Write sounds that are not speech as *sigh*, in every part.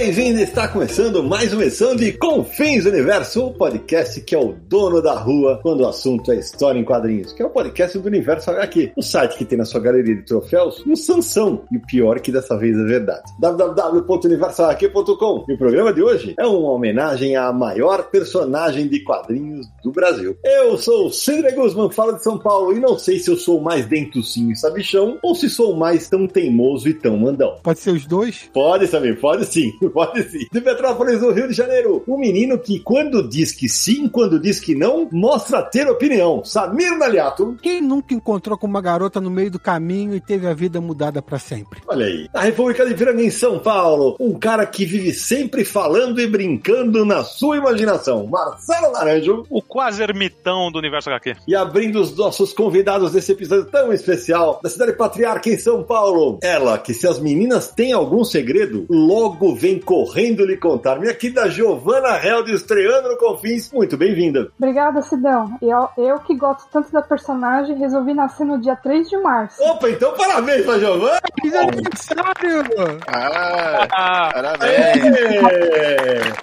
Bem-vindo! Está começando mais uma edição de Confins Universo, o podcast que é o dono da rua quando o assunto é história em quadrinhos, que é o podcast do Universo HQ, o site que tem na sua galeria de troféus um Sansão, e o pior que dessa vez é verdade. www.universohq.com E o programa de hoje é uma homenagem à maior personagem de quadrinhos do Brasil. Eu sou o Cindre Guzman, falo de São Paulo, e não sei se eu sou mais dentucinho e sabichão, ou se sou mais tão teimoso e tão mandão. Pode ser os dois? Pode saber, pode sim, pode sim. *laughs* De Petrópolis, no Rio de Janeiro, um menino que quando diz que sim, quando diz que não, mostra ter opinião. Samir Naliato. Quem nunca encontrou com uma garota no meio do caminho e teve a vida mudada para sempre? Olha aí. A República de Piranga em São Paulo, um cara que vive sempre falando e brincando na sua imaginação. Marcelo Naranjo. O quase ermitão do Universo HQ. E abrindo os nossos convidados desse episódio tão especial, da cidade patriarca em São Paulo. Ela, que se as meninas têm algum segredo, logo vem correndo lhe contar. Minha querida Giovana Held estreando no Confins. Muito bem-vinda. Obrigada, Sidão. Eu, eu que gosto tanto da personagem, resolvi nascer no dia 3 de março. Opa, então parabéns pra Giovana. Feliz aniversário! Ah, ah *laughs* parabéns.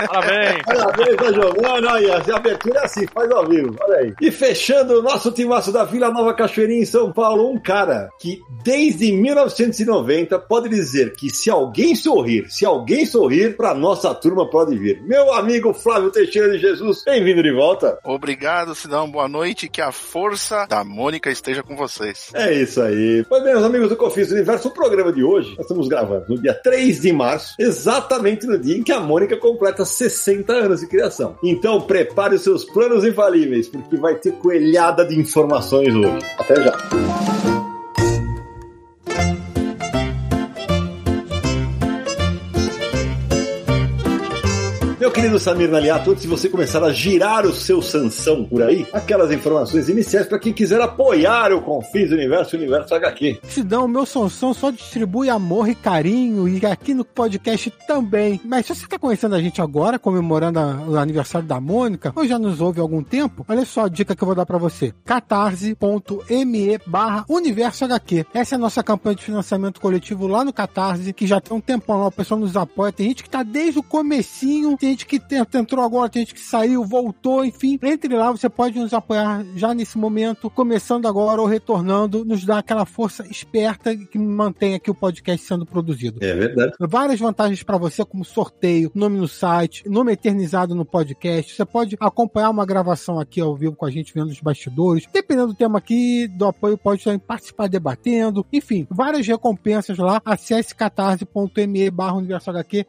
parabéns. Parabéns pra Giovana. Aí, a abertura é assim, faz ao vivo. Olha aí. E fechando o nosso timaço da Vila Nova Cachoeirinha em São Paulo, um cara que desde 1990 pode dizer que se alguém sorrir, se alguém sorrir, pra nossa turma pode vir. Meu amigo Flávio Teixeira de Jesus, bem-vindo de volta. Obrigado, Sidão. Boa noite. Que a força da Mônica esteja com vocês. É isso aí. Pois bem, meus amigos do Confis Universo, o programa de hoje, nós estamos gravando no dia 3 de março, exatamente no dia em que a Mônica completa 60 anos de criação. Então, prepare os seus planos infalíveis, porque vai ter coelhada de informações hoje. Até já. Meu querido Samir Naliato, antes de você começar a girar o seu Sansão por aí, aquelas informações iniciais para quem quiser apoiar o Confis Universo Universo HQ. Sidão, o meu Sansão só distribui amor e carinho e aqui no podcast também. Mas se você está conhecendo a gente agora, comemorando a, o aniversário da Mônica, ou já nos ouve há algum tempo, olha só a dica que eu vou dar para você. catarse.me barra Universo HQ. Essa é a nossa campanha de financiamento coletivo lá no Catarse, que já tem um tempão lá, o pessoal nos apoia. Tem gente que está desde o comecinho, tem gente que entrou agora, tem gente que saiu, voltou, enfim. Entre lá, você pode nos apoiar já nesse momento, começando agora ou retornando, nos dá aquela força esperta que mantém aqui o podcast sendo produzido. É verdade. Várias vantagens para você, como sorteio, nome no site, nome eternizado no podcast. Você pode acompanhar uma gravação aqui ao vivo com a gente vendo os bastidores. Dependendo do tema aqui, do apoio, pode também participar debatendo. Enfim, várias recompensas lá. Acesse catarse.me barra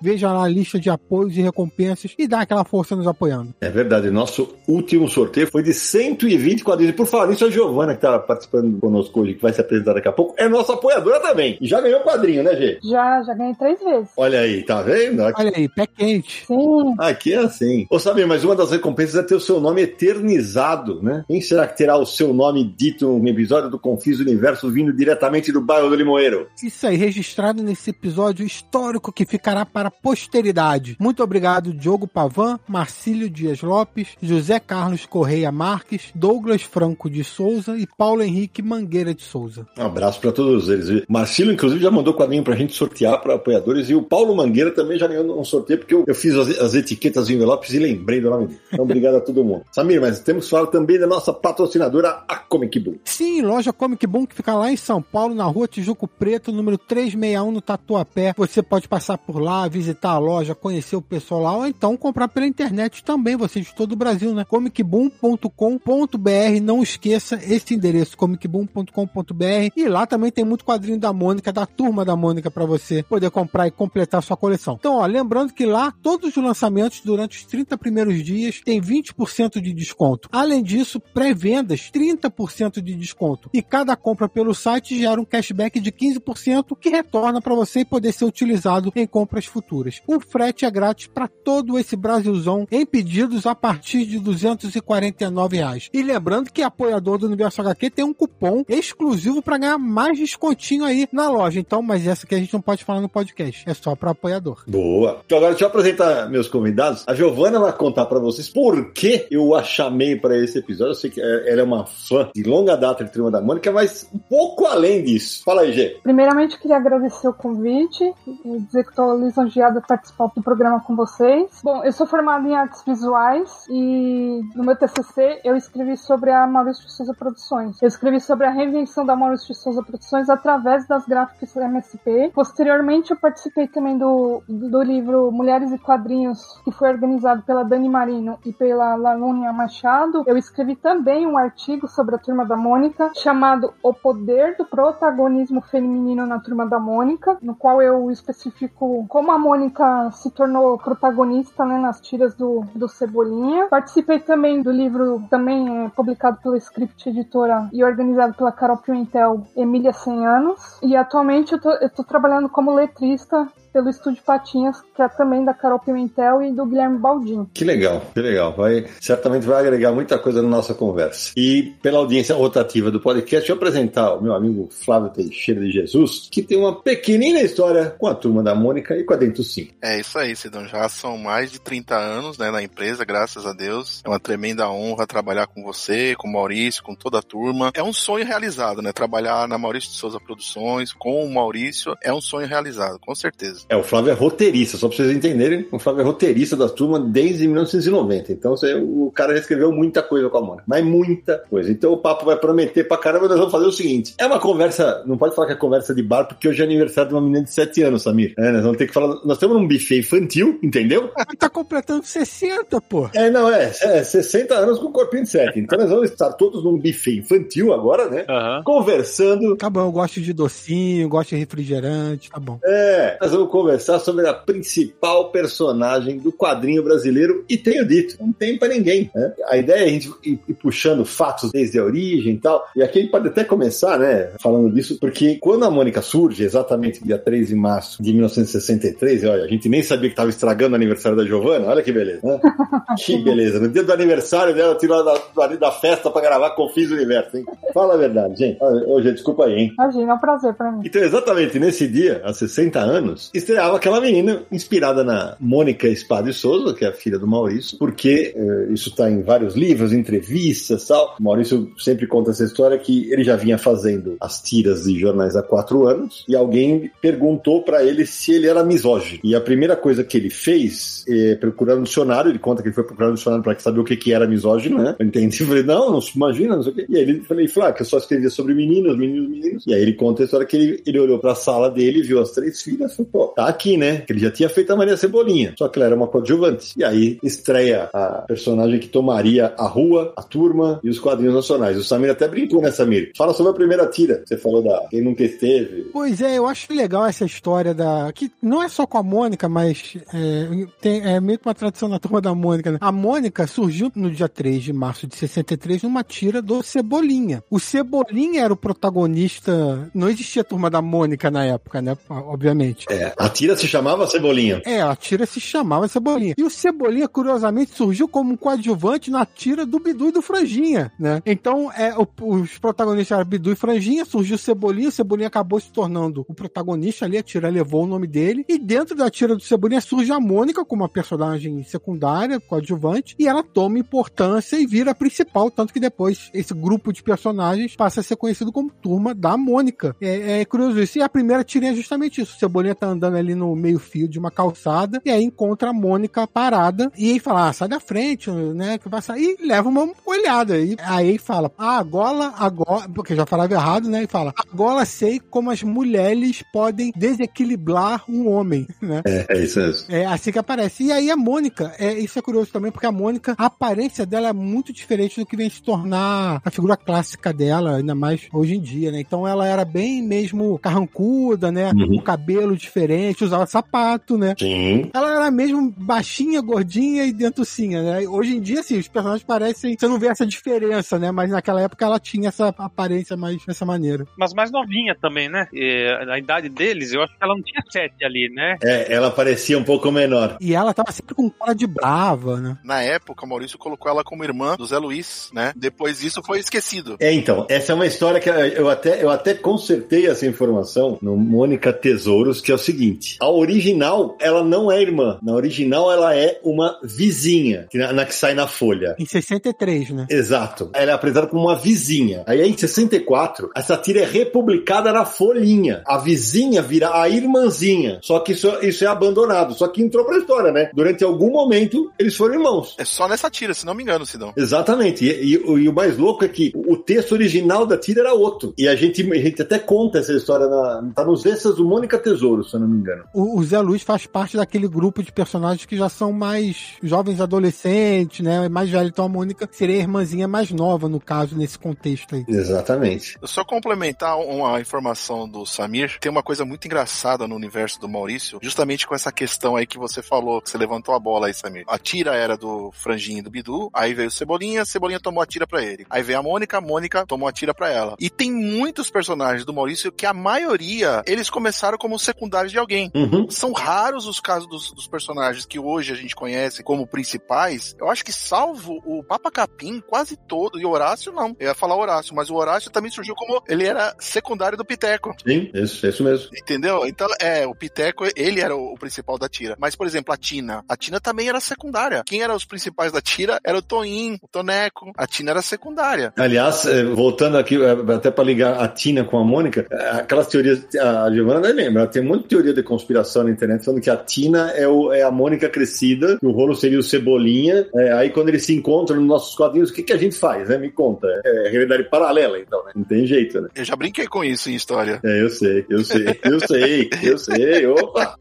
veja lá a lista de apoios e recompensas e dá aquela força nos apoiando. É verdade. Nosso último sorteio foi de 120 quadrinhos. E por falar nisso, a Giovana, que tá participando conosco hoje, que vai se apresentar daqui a pouco, é nossa apoiadora também. E já ganhou quadrinho, né, Gê? Já, já ganhei três vezes. Olha aí, tá vendo? Aqui... Olha aí, pé quente. Sim. Aqui é assim. Ô, Samir, mas uma das recompensas é ter o seu nome eternizado, né? Quem será que terá o seu nome dito no episódio do Confis Universo vindo diretamente do bairro do Limoeiro? Isso aí, registrado nesse episódio histórico que ficará para a posteridade. Muito obrigado, Diogo Pavan, Marcílio Dias Lopes, José Carlos Correia Marques, Douglas Franco de Souza e Paulo Henrique Mangueira de Souza. Um abraço para todos eles. Marcílio, inclusive, já mandou quadrinho para a gente sortear para apoiadores e o Paulo Mangueira também já ganhou um sorteio porque eu, eu fiz as, as, etiquetas e envelopes e lembrei do nome dele. Então, obrigado a todo mundo. Samir, mas temos que falar também da nossa patrocinadora, a Comic Boom. Sim, loja Comic Boom que fica lá em São Paulo, na rua Tijuco Preto, número 361, no Tatuapé. Você pode passar por lá, visitar a loja, conhecer o pessoal lá, ou então comprar pela internet também, você de todo o Brasil, né? comicboom.com.br, não esqueça esse endereço, comicboom.com.br e lá também tem muito quadrinho da Mônica, da turma da Mônica para você poder comprar e completar sua coleção. Então, ó, lembrando que lá todos os lançamentos durante os 30 primeiros dias tem 20% de desconto. Além disso, pré-vendas 30% de desconto. E cada compra pelo site gera um cashback de 15% que retorna para você poder ser utilizado em compras futuras. O frete é grátis para todo esse Brasilzão em pedidos a partir de 249 reais. E lembrando que apoiador do Universo HQ tem um cupom exclusivo para ganhar mais descontinho aí na loja. Então, mas essa que a gente não pode falar no podcast, é só para apoiador. Boa. Então agora deixa eu apresentar meus convidados. A Giovana vai contar para vocês por que eu a chamei para esse episódio. Eu sei que é, ela é uma fã de longa data de Turma da Mônica, mas um pouco além disso. Fala aí, Gê. Primeiramente, queria agradecer o convite e dizer que estou lisonjeada de participar do programa com vocês. Bom, eu sou formada em artes visuais e no meu TCC eu escrevi sobre a Maurício de Souza Produções. Eu escrevi sobre a reinvenção da Maurício de Souza Produções através das gráficas MSP. Posteriormente, eu participei também do, do livro Mulheres e Quadrinhos, que foi organizado pela Dani Marino e pela Lalúnia Machado. Eu escrevi também um artigo sobre a Turma da Mônica, chamado O Poder do Protagonismo Feminino na Turma da Mônica, no qual eu especifico como a Mônica se tornou protagonista né, nas tiras do, do Cebolinha. Participei também do livro, também é, publicado pela Script Editora e organizado pela Carol Pimentel, Emília 100 Anos. E atualmente eu tô, eu tô trabalhando como letrista pelo Estúdio Patinhas, que é também da Carol Pimentel e do Guilherme Baldin. Que legal, que legal. Vai, certamente vai agregar muita coisa na nossa conversa. E pela audiência rotativa do podcast, deixa eu apresentar o meu amigo Flávio Teixeira de Jesus, que tem uma pequenina história com a turma da Mônica e com a Dentro Sim. É isso aí, Sidão. Já são mais de 30 anos né, na empresa, graças a Deus. É uma tremenda honra trabalhar com você, com o Maurício, com toda a turma. É um sonho realizado, né? Trabalhar na Maurício de Souza Produções, com o Maurício, é um sonho realizado, com certeza. É, o Flávio é roteirista, só pra vocês entenderem, o Flávio é roteirista da turma desde 1990. Então você, o cara já escreveu muita coisa com a Mônica, mas muita coisa. Então o papo vai prometer pra caramba, nós vamos fazer o seguinte: é uma conversa, não pode falar que é conversa de bar, porque hoje é aniversário de uma menina de 7 anos, Samir. É, nós vamos ter que falar. Nós temos um buffet infantil, entendeu? tá completando 60, pô. É, não, é, é 60 anos com corpinho de 7. Então nós vamos estar todos num buffet infantil agora, né? Aham. Conversando. Tá bom, eu gosto de docinho, gosto de refrigerante, tá bom. É, nós vamos conversar sobre a principal personagem do quadrinho brasileiro e tenho dito, não tem pra ninguém. Né? A ideia é a gente ir, ir puxando fatos desde a origem e tal. E aqui a gente pode até começar, né, falando disso, porque quando a Mônica surge, exatamente dia 3 de março de 1963, e olha, a gente nem sabia que estava estragando o aniversário da Giovana, olha que beleza, né? *laughs* que beleza. No dia do aniversário dela, tirou da, da, festa pra gravar Confis Universo, hein? Fala a verdade, gente. Gente, desculpa aí, hein? Imagina, é um prazer pra mim. Então, exatamente nesse dia, há 60 anos, estreava aquela menina inspirada na Mônica Espada e Souza, que é a filha do Maurício, porque eh, isso está em vários livros, entrevistas tal. O Maurício sempre conta essa história que ele já vinha fazendo as tiras de jornais há quatro anos e alguém perguntou para ele se ele era misógino. E a primeira coisa que ele fez é procurar no dicionário, ele conta que ele foi procurar no dicionário para saber o que, que era misógino, né? Eu entendi, falei, não, não se imagina, não sei o quê. E aí ele falei, falou, ah, que eu só escrevia sobre meninos, meninos, meninos. E aí ele conta a história que ele, ele olhou pra sala dele, viu as três filhas, falou, pô, tá aqui, né? Que ele já tinha feito a Maria Cebolinha, só que ela era uma coadjuvante. E aí estreia a personagem que tomaria a rua, a turma e os quadrinhos nacionais. O Samir até brincou, né, Samir? Fala sobre a primeira tira. Você falou da quem nunca esteve. Pois é, eu acho legal essa história da. que não é só com a Mônica, mas é, tem, é meio que uma tradição na turma da Mônica, né? A Mônica surgiu no dia 3 de março de 63 numa tira do Cebolinha. O Cebolinha era o protagonista. Não existia a turma da Mônica na época, né? Obviamente. É, a tira se chamava Cebolinha. É, a tira se chamava Cebolinha. E o Cebolinha, curiosamente, surgiu como um coadjuvante na tira do Bidu e do Franjinha, né? Então, é, o- os protagonistas eram Bidu e Franjinha, surgiu o Cebolinha, o Cebolinha acabou se tornando o protagonista ali, a tira levou o nome dele, e dentro da tira do Cebolinha surge a Mônica como uma personagem secundária, coadjuvante, e ela toma importância e vira a principal, tanto que depois esse grupo de personagens passa a ser conhecido como Turma da Mônica. É, é curioso isso. E a primeira tirinha é justamente isso. O Cebolinha tá andando andando ali no meio-fio de uma calçada e aí encontra a Mônica parada e aí fala: ah, sai da frente, né? Que vai sair e leva uma olhada. E aí fala: ah, agora, agora, porque já falava errado, né? E fala: agora sei como as mulheres podem desequilibrar um homem, né? É, é isso mesmo. É assim que aparece. E aí a Mônica, é, isso é curioso também, porque a Mônica, a aparência dela é muito diferente do que vem se tornar a figura clássica dela, ainda mais hoje em dia, né? Então ela era bem mesmo carrancuda, né? Uhum. O cabelo diferente, usava sapato, né? Sim. Ela era mesmo baixinha, gordinha e dentucinha, né? Hoje em dia, sim, os personagens parecem. Você não vê essa diferença, né? Mas naquela época ela tinha essa aparência mais dessa maneira. Mas mais novinha também, né? E a idade deles, eu acho que ela não tinha sete ali, né? É, ela parecia um pouco menor. E ela tava sempre com cara de brava, né? Na época, o Maurício colocou ela como irmã do Zé Luiz, né? Depois disso foi esquecido. É, então, essa é uma história que eu até, eu até consertei essa informação no Mônica Tesouros, que é o seguinte: a original, ela não é irmã. Na original, ela é uma vizinha, que na, na que sai na folha. Em 63, né? Exato. Ela é apresentada como uma vizinha. Aí em 64, essa tira é republicada na folhinha. A vizinha vira a irmãzinha. Só que isso, isso é abandonado. Só que entrou pra história, né? Durante algum momento, eles foram irmãos. É só nessa tira, se não me engano, Sidão. Exatamente. E, e- e o mais louco é que o texto original da tira era outro. E a gente, a gente até conta essa história na, tá nos extras do Mônica Tesouro, se eu não me engano. O, o Zé Luiz faz parte daquele grupo de personagens que já são mais jovens adolescentes, né? Mais velho. Então a Mônica seria a irmãzinha mais nova, no caso, nesse contexto aí. Exatamente. Eu só complementar uma informação do Samir, tem uma coisa muito engraçada no universo do Maurício, justamente com essa questão aí que você falou, que você levantou a bola aí, Samir. A tira era do Franjinho e do Bidu, aí veio o Cebolinha, Cebolinha tomou a tira pra ele. Aí veio a Mônica, a Mônica tomou a tira pra ela. E tem muitos personagens do Maurício que a maioria, eles começaram como secundários de alguém. Uhum. São raros os casos dos, dos personagens que hoje a gente conhece como principais. Eu acho que salvo o Papa Capim, quase todo, e Horácio não. Eu ia falar Horácio, mas o Horácio também surgiu como ele era secundário do Piteco. Sim, isso, isso mesmo. Entendeu? Então, é, o Piteco, ele era o, o principal da tira. Mas, por exemplo, a Tina. A Tina também era secundária. Quem eram os principais da tira era o Toin, o Toneco. A Tina era secundária. Aliás, eh, voltando aqui, eh, até para ligar a Tina com a Mônica, eh, aquelas teorias, a Giovanna deve lembrar, tem muita teoria de conspiração na internet falando que a Tina é, o- é a Mônica crescida, que o rolo seria o Cebolinha, eh, aí quando eles se encontram nos nossos quadrinhos, o que, que a gente faz, né? Me conta. É realidade paralela, então, né? Não tem jeito, né? Eu já brinquei com isso em história. É, eu sei, eu sei, eu sei, eu sei, opa!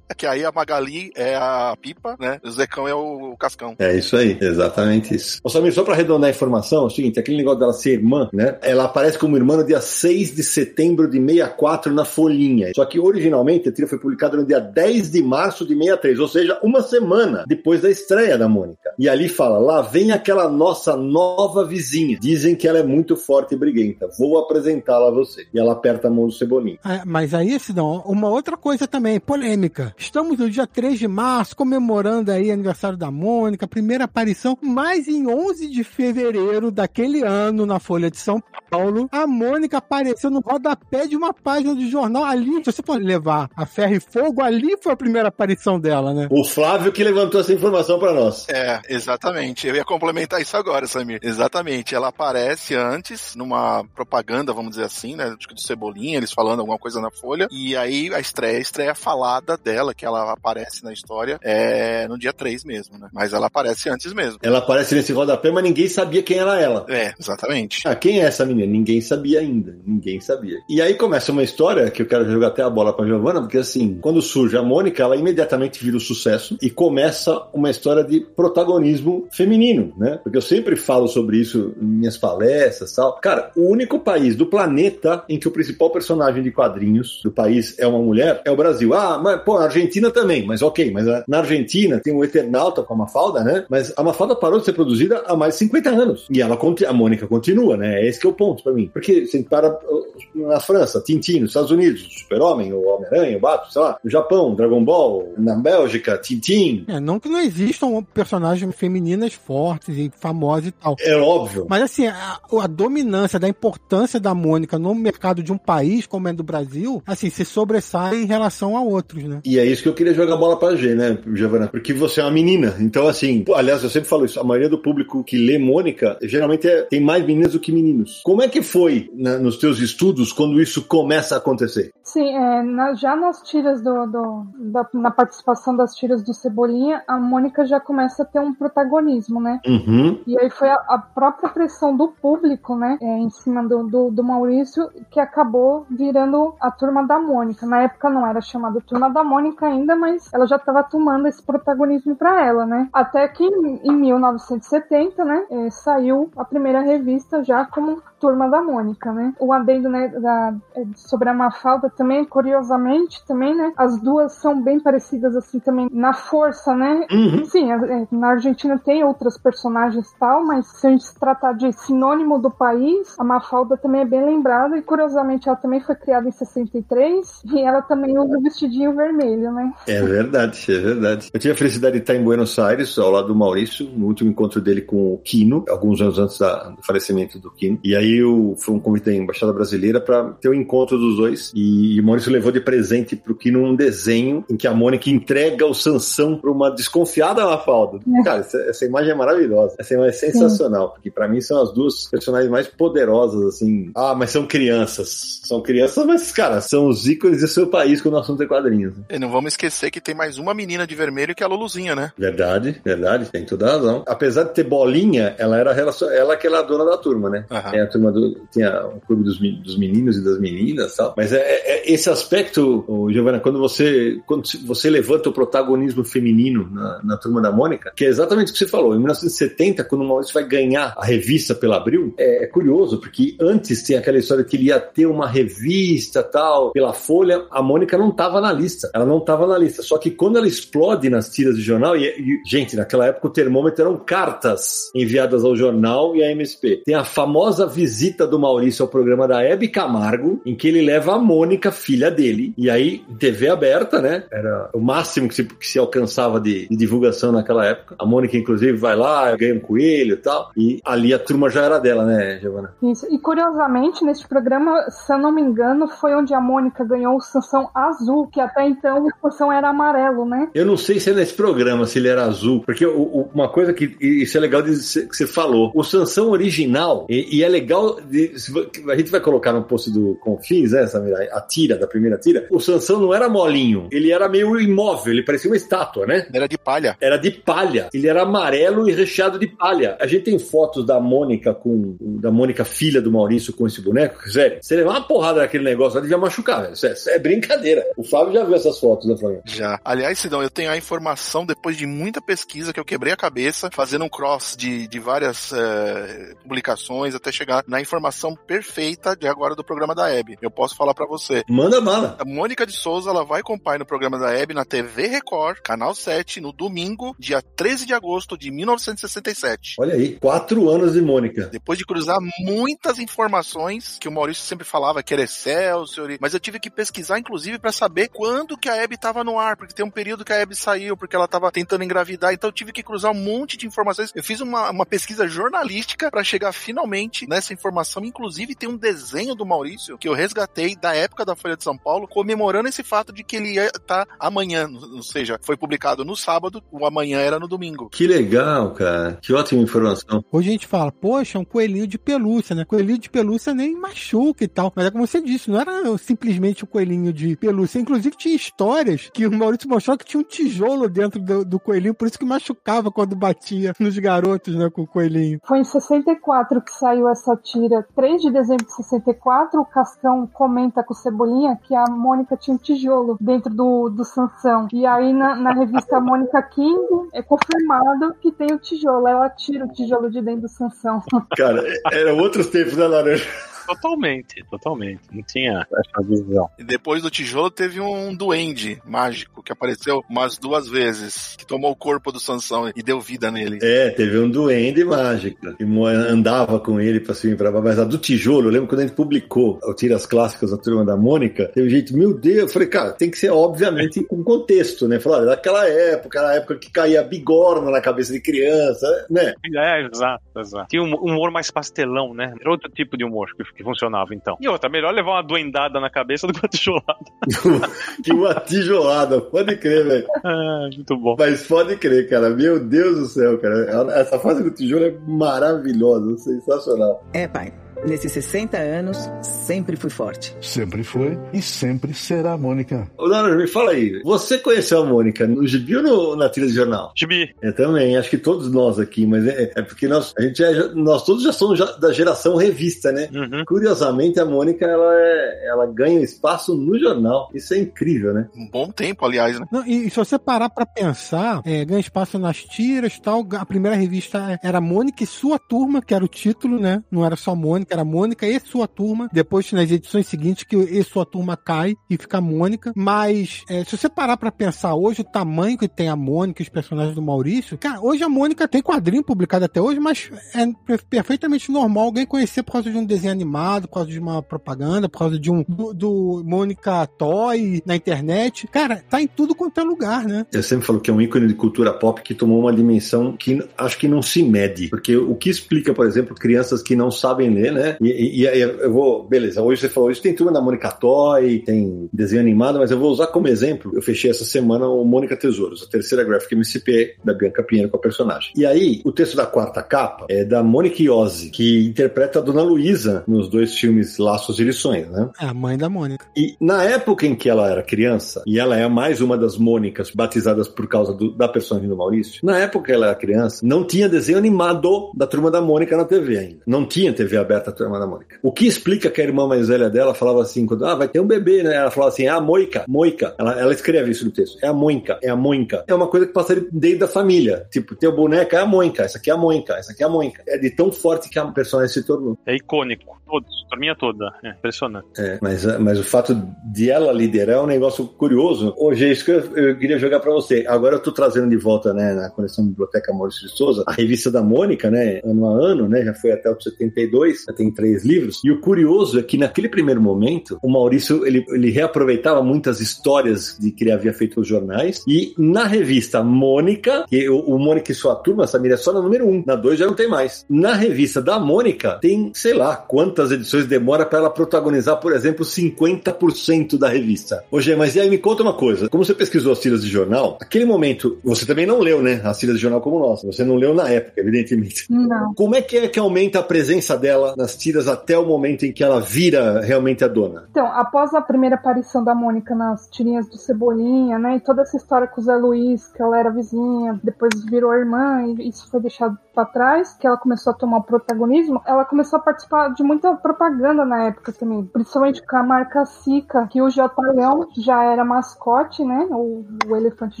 Que aí a Magali é a pipa, né? O Zecão é o, o cascão. É isso aí, exatamente isso. Ô Samir, só pra arredondar a informação, é o seguinte, aquele negócio dela ser irmã, né? Ela aparece como irmã no dia 6 de setembro de 64 na Folhinha. Só que originalmente a tira foi publicada no dia 10 de março de 63, ou seja, uma semana depois da estreia da Mônica. E ali fala, lá vem aquela nossa nova vizinha. Dizem que ela é muito forte e briguenta. Vou apresentá-la a você. E ela aperta a mão do Cebolinha. Ah, Mas aí, Sidão, uma outra coisa também, polêmica. Estamos no dia 3 de março, comemorando aí aniversário da Mônica, primeira aparição, mas em 11 de fevereiro daquele ano, na Folha de São Paulo, a Mônica apareceu no rodapé de uma página do jornal. Ali, se você pode levar a ferro e fogo, ali foi a primeira aparição dela, né? O Flávio que levantou essa informação pra nós. É, exatamente. Eu ia complementar isso agora, Samir. Exatamente. Ela aparece antes numa propaganda, vamos dizer assim, né? Acho que do Cebolinha, eles falando alguma coisa na Folha. E aí a estreia, a estreia falada dela, que ela aparece na história, é no dia 3 mesmo, né? Mas ela aparece antes mesmo. Ela aparece nesse rodapé, mas ninguém sabia quem era ela. É, exatamente. Ah, quem é essa menina? Ninguém sabia ainda. Ninguém sabia. E aí começa uma história que eu quero jogar até a bola pra Giovanna, porque assim, quando surge a Mônica, ela imediatamente vira o sucesso e começa uma história de protagonismo feminino, né? Porque eu sempre falo sobre isso em minhas palestras e tal. Cara, o único país do planeta em que o principal personagem de quadrinhos do país é uma mulher é o Brasil. Ah, mas pô, a Argentina também, mas ok, mas a- na Argentina tem o Eternauta com a Mafalda, né? Mas a Mafalda parou de ser produzida há mais de 50 anos. E ela, a Mônica continua, né? Esse que é o ponto pra mim. Porque você para uh, na França, Tintin, nos Estados Unidos, Super-Homem, o Homem-Aranha, o Batman, sei lá, no Japão, Dragon Ball, na Bélgica, Tintin. É, não que não existam personagens femininas fortes e famosas e tal. É óbvio. Mas assim, a, a dominância da importância da Mônica no mercado de um país como é do Brasil, assim, se sobressai em relação a outros, né? E é isso que eu queria jogar a bola pra G, né, Giovana? Porque você é uma menina. Então, assim, aliás, eu sempre falo isso, a maioria do público que lê Mônica, geralmente é- tem mais meninas do que meninos. Como é que foi, né, nos teus estudos estudos quando isso começa a acontecer? Sim, é, na- já nas tiras do, do- da- na participação das tiras do Cebolinha, a Mônica já começa a ter um protagonismo, né? Uhum. E aí foi a, a própria pressão do público, né, é, em cima do, do, do Maurício, que acabou virando a turma da Mônica. Na época não era chamada turma da Mônica ainda, mas ela já estava tomando esse protagonismo para ela, né? Até que em em 1970, né, é, saiu a primeira revista já como Turma da Mônica, né? O adendo né, da- é, sobre a Mafalda também, curiosamente, também, né? As duas são bem parecidas assim também na força, né? Uhum. Sim, a- é, na Argentina tem outras personagens e tal, mas se a gente se tratar de sinônimo do país, a Mafalda também é bem lembrada e curiosamente ela também foi criada em 63 e ela também usa o vestidinho vermelho, né? É verdade, é verdade. Eu tive a felicidade de estar em Buenos Aires, ao lado do Maurício, no último encontro dele com o Quino, alguns anos antes da- do falecimento do Quino. E aí eu fui um convite da Embaixada Brasileira para ter o encontro dos dois. E o Maurício levou de presente pro Quino um desenho em que a Mônica entrega o Sansão para uma desconfiada Mafalda. Cara, essa, essa imagem é maravilhosa. Essa imagem é sensacional, porque para mim são as duas personagens mais poderosas, assim. Ah, mas são crianças. São crianças, mas, cara, são os ícones do seu país quando o assunto é quadrinhos. E não vamos esquecer que tem mais uma menina de vermelho que é a Luluzinha, né? Verdade, verdade, tem toda a razão. Apesar de ter bolinha, ela era relacion... ela que era a dona da turma, né? Aham. Tem a turma do. Tinha o clube dos, dos meninos e das meninas tal. Mas é, é- é esse aspecto, Giovana, quando você, quando você levanta o protagonismo feminino na, na turma da Mônica, que é exatamente o que você falou. Em 1970, quando o Maurício vai ganhar a revista pela Abril, é, é curioso, porque antes tem aquela história que ele ia ter uma revista tal, pela Folha, a Mônica não estava na lista. Ela não estava na lista. Só que quando ela explode nas tiras de jornal, e, e, gente, naquela época o termômetro eram cartas enviadas ao jornal e à MSP. Tem a famosa visita do Maurício ao programa da Hebe Camargo, em que ele leva a Mônica, filha dele, e aí, TV aberta, né? Era o máximo que se, que se alcançava de, de divulgação naquela época. A Mônica, inclusive, vai lá, ganha um coelho e tal, e ali a turma já era dela, né, Giovana? Isso. E curiosamente, neste programa, se eu não me engano, foi onde a Mônica ganhou o Sansão azul, que até então o Sansão era amarelo, né? Eu não sei se é nesse programa, se ele era azul, porque o- o- uma coisa que isso é legal de, que você falou, o Sansão original, e, e é legal, de, se vo- a gente vai colocar no post do Confins, né, Samira, a tira, da primeira tira, o Sansão não era molinho, ele era meio imóvel, ele parecia uma estátua, né? Era de palha. Era de palha. Ele era amarelo e recheado de palha. A gente tem fotos da Mônica com. da Mônica, filha do Maurício, com esse boneco. Sério, você levar uma porrada naquele negócio, ela devia machucar, velho. É, é brincadeira. O Fábio já viu essas fotos, né, Flávio? Já. Aliás, Sidão, eu tenho a informação, depois de muita pesquisa, que eu quebrei a cabeça, fazendo um cross de, de várias eh, publicações, até chegar na informação perfeita de agora do programa da Hebe. Eu posso falar pra você. Manda bala. A Mônica de Souza, ela vai acompanhar no programa da Hebe na TV Record, canal 7, no domingo, dia 13 de agosto de 1967. Olha aí, quatro anos de Mônica. Depois de cruzar muitas informações que o Maurício sempre falava que era Excelsior, mas eu tive que pesquisar, inclusive, pra saber quando que a Hebe tava no ar, porque tem um período que a Hebe saiu, porque ela tava tentando engravidar, então eu tive que cruzar um monte de informações. Eu fiz uma, uma pesquisa jornalística pra chegar finalmente nessa informação. Inclusive, tem um desenho do Maurício que eu resgatei da época da Folha de São Paulo, comemorando esse fato de que ele ia estar amanhã, ou seja, foi publicado no sábado, o amanhã era no domingo. Que legal, cara. Que ótima informação. Hoje a gente fala, poxa, um coelhinho de pelúcia, né? Coelhinho de pelúcia nem machuca e tal. Mas é como você disse, não era simplesmente um coelhinho de pelúcia. Inclusive tinha histórias que o Maurício mostrou que tinha um tijolo dentro do, do coelhinho, por isso que machucava quando batia nos garotos, né, com o coelhinho. Foi em 64 que saiu essa tira. 3 de dezembro de 64, o Cascão comenta com o Cebolinha que a Mônica tinha um tijolo dentro do, do Sansão. E aí na, na revista *laughs* Mônica King é confirmado que tem o tijolo. Ela tira o tijolo de dentro do Sansão. *laughs* Cara, eram outros tempos, né, Laranja? Totalmente, totalmente. Não tinha essa visão. E depois do tijolo teve um duende mágico que apareceu umas duas vezes, que tomou o corpo do Sansão e deu vida nele. É, teve um duende mágico que mo- andava com ele pra cima pra. Mas a do tijolo, eu lembro quando a gente publicou o Tiras Clássicas da Turma da Mônica, teve gente, meu Deus, eu falei, cara, tem que ser obviamente com contexto, né? Falar, daquela época, era a época que caía bigorna na cabeça de criança, né? É, exato, exato. Tinha um humor mais pastelão, né? Era outro tipo de humor que, que funcionava, então. E outra, melhor levar uma duendada na cabeça do que uma tijolada. *laughs* que uma tijolada, pode crer, velho. Ah, muito bom. Mas pode crer, cara. Meu Deus do céu, cara. Essa fase do tijolo é maravilhosa, sensacional. É, pai. Nesses 60 anos, sempre fui forte. Sempre foi e sempre será a Mônica. Ô, Dona, me fala aí. Você conheceu a Mônica no gibi ou no, na trilha de jornal? Gibi. Eu também, acho que todos nós aqui, mas é, é porque nós, a gente é, nós todos já somos já da geração revista, né? Uhum. Curiosamente, a Mônica ela, é, ela ganha espaço no jornal. Isso é incrível, né? Um bom tempo, aliás, né? Não, e, e se você parar pra pensar, é, ganha espaço nas tiras e tal. A primeira revista era Mônica e Sua Turma, que era o título, né? Não era só Mônica, era Mônica e Sua Turma. Depois, nas edições seguintes, que E Sua Turma cai e fica Mônica. Mas, é, se você parar pra pensar hoje, o tamanho que tem a Mônica e os personagens do Maurício, cara, hoje a Mônica tem quadrinho publicado até hoje, mas é per- perfeitamente normal alguém conhecer por causa de um desenho animado, por causa de uma propaganda, por causa de um do, do Mônica Toy na internet. Cara, tá em tudo quanto é lugar, né? Eu sempre falo que é um ícone de cultura pop que tomou uma dimensão que acho que não se mede. Porque o que explica, por exemplo, crianças que não sabem ler, né? E, e- e aí eu vou. Beleza, hoje você falou, isso tem turma da Mônica Toy, tem desenho animado, mas eu vou usar como exemplo. Eu fechei essa semana o Mônica Tesouros, a terceira graphic MCP da Bianca Pinheiro com a personagem. E aí, o texto da quarta capa é da Mônica Iose, que interpreta a Dona Luísa nos dois filmes Laços e Lições, né? É a mãe da Mônica. E na época em que ela era criança, e ela é mais uma das Mônicas batizadas por causa do- da personagem do Maurício, na época que ela era criança, não tinha desenho animado da Turma da Mônica na TV ainda. Não tinha TV aberta da Turma da Mônica. O que explica que a irmã mais velha dela falava assim, quando, ah, vai ter um bebê, né? Ela falava assim, é a Moica, Moica. Ela, ela escreve isso no texto, é a Moica, é a Moica. É uma coisa que passa dentro da família. Tipo, teu boneca é a Moica, essa aqui é a Moica, essa aqui é a Moica. É de tão forte que a personagem se tornou. É icônico. Todos. Turminha toda. É impressionante. É, mas, mas o fato de ela liderar é um negócio curioso. Hoje é isso que eu, eu queria jogar pra você. Agora eu tô trazendo de volta, né, na coleção Biblioteca Maurício de Souza, a revista da Mônica, né, ano a ano, né, já foi até o 72, já tem três livros. E o curioso é que naquele primeiro momento, o Maurício, ele, ele reaproveitava muitas histórias de que ele havia feito os jornais. E na revista Mônica, que o, o Mônica e sua turma, Samira, é só na número um. Na dois já não tem mais. Na revista da Mônica, tem, sei lá, quantas edições demora para ela protagonizar, por exemplo, 50% da revista. Ô, Gê, mas e aí me conta uma coisa. Como você pesquisou as tiras de jornal, aquele momento, você também não leu, né? As tiras de jornal como nós. Você não leu na época, evidentemente. Não. Como é que é que aumenta a presença dela nas tiras até o momento em que ela vira realmente a dona? Então, após a primeira aparição da Mônica nas tirinhas do Cebolinha, né, e toda essa história com o Zé Luiz, que ela era vizinha, depois virou irmã, e isso foi deixado pra trás, que ela começou a tomar o protagonismo, ela começou a participar de muita propaganda na época também, principalmente com a marca Sica, que o Jotalhão já era mascote, né, o, o elefante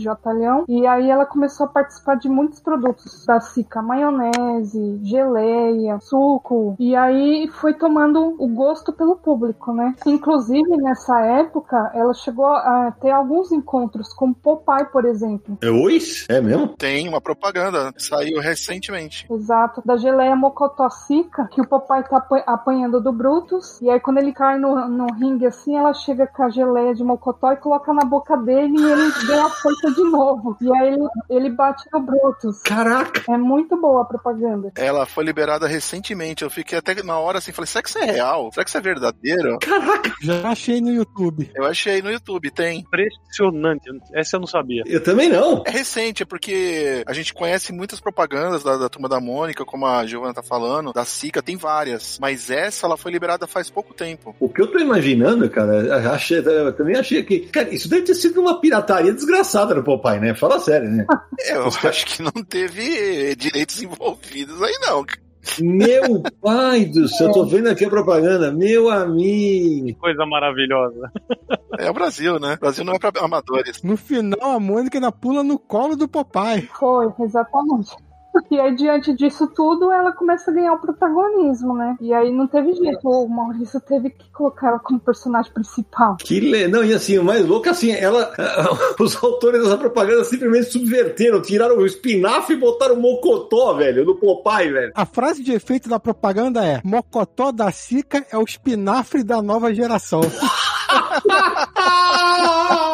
Jotalhão, e aí ela começou a participar de muitos produtos da Sica, maionese, geleia, suco, e aí foi tomando o gosto pelo público, né? Inclusive, nessa época, ela chegou a ter alguns encontros com Popeye, por exemplo. É oi? É mesmo? Tem uma propaganda, saiu recentemente. Exato, da geleia mocotó Sica, que o Popeye tá apa- apanhando do Brutus, e aí quando ele cai no, no ringue assim, ela chega com a geleia de mocotó e coloca na boca dele e ele ganha força de novo. E aí ele, ele bate no Brutus. Caraca! É muito boa a propaganda. Ela foi liberada recentemente. Eu fiquei até na hora assim, falei, será que isso é real? Será que isso é verdadeiro? Já achei no YouTube. Eu achei no YouTube, tem. Impressionante. Essa eu não sabia. Eu também não. É recente, é porque a gente conhece muitas propagandas da, da Turma da Mônica, como a Giovanna tá falando, da Sica, tem várias. Mas essa, ela foi liberada faz pouco tempo. O que eu tô imaginando, cara, eu achei, eu também achei que. Cara, isso deve ter sido uma pirataria desgraçada no Popeye, né? Fala sério, né? *laughs* Eu acho que não teve direitos envolvidos aí, não. Meu pai do céu, eu tô *laughs* vendo aqui a propaganda. Meu amigo. Que coisa maravilhosa. É o Brasil, né? O Brasil não é pra amadores. No final, a Mônica ainda pula no colo do papai. Foi, exatamente. E aí, diante disso tudo, ela começa a ganhar o protagonismo, né? E aí não teve jeito, o Maurício teve que colocar ela como personagem principal. Que le... Não, e assim, o mais louco é assim, ela. *laughs* Os autores dessa propaganda simplesmente subverteram, tiraram o espinafre e botaram o mocotó, velho, no Popeye, velho. A frase de efeito da propaganda é: Mocotó da Sica é o espinafre da nova geração. *laughs*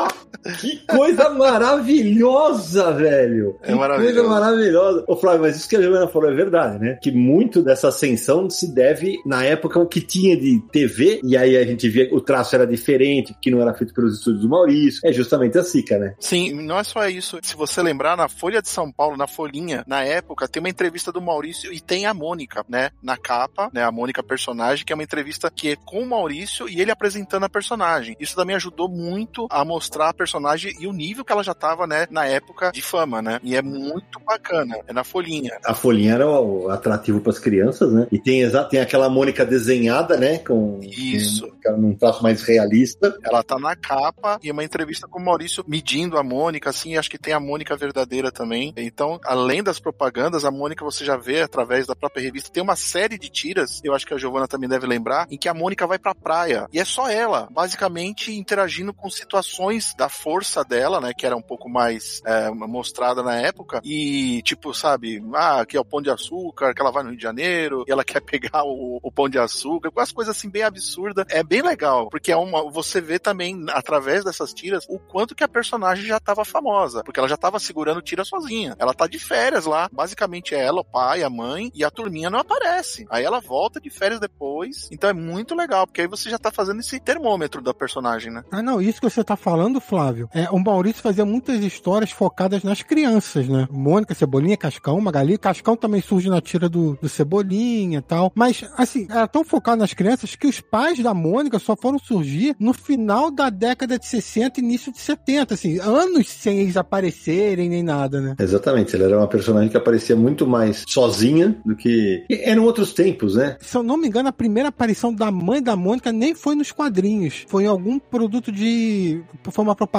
Que coisa maravilhosa, velho. É que maravilhoso. coisa maravilhosa. Ô, Flávio, mas isso que a Giovana falou é verdade, né? Que muito dessa ascensão se deve, na época, o que tinha de TV, e aí a gente via que o traço era diferente, que não era feito pelos estúdios do Maurício. É justamente a Sica, né? Sim, não é só isso. Se você lembrar, na Folha de São Paulo, na Folhinha, na época, tem uma entrevista do Maurício e tem a Mônica, né? Na capa, né? A Mônica personagem, que é uma entrevista que é com o Maurício e ele apresentando a personagem. Isso também ajudou muito a mostrar a personagem e o nível que ela já tava, né? Na época de fama, né? E é muito bacana. É na Folhinha. A folhinha era o atrativo para as crianças, né? E tem, exa- tem aquela Mônica desenhada, né? Com, Isso. com num traço mais realista. Ela tá na capa e uma entrevista com o Maurício medindo a Mônica, assim, e acho que tem a Mônica verdadeira também. Então, além das propagandas, a Mônica você já vê através da própria revista. Tem uma série de tiras, eu acho que a Giovana também deve lembrar, em que a Mônica vai pra praia. E é só ela, basicamente interagindo com situações da força dela, né, que era um pouco mais é, mostrada na época. E, tipo, sabe, ah, aqui é o Pão de Açúcar, que ela vai no Rio de Janeiro, e ela *laughs* quer pegar o, o Pão de Açúcar, com as coisas assim bem absurdas. É bem legal, porque é uma, você vê também, através dessas tiras, o quanto que a personagem já tava famosa, porque ela já tava segurando tira sozinha. Ela tá de férias lá, basicamente é ela, o pai, a mãe, e a turminha não aparece. Aí ela volta de férias depois, então é muito legal, porque aí você já tá fazendo esse termômetro da personagem, né? Ah, não, isso que você tá falando, Flávio, é, o Maurício fazia muitas histórias focadas nas crianças, né? Mônica, Cebolinha, Cascão, Magali. Cascão também surge na tira do, do Cebolinha e tal. Mas, assim, era tão focado nas crianças que os pais da Mônica só foram surgir no final da década de 60 início de 70, assim, anos sem eles aparecerem nem nada, né? Exatamente, ela era uma personagem que aparecia muito mais sozinha do que. e Eram outros tempos, né? Se eu não me engano, a primeira aparição da mãe da Mônica nem foi nos quadrinhos. Foi em algum produto de. Foi uma propaganda,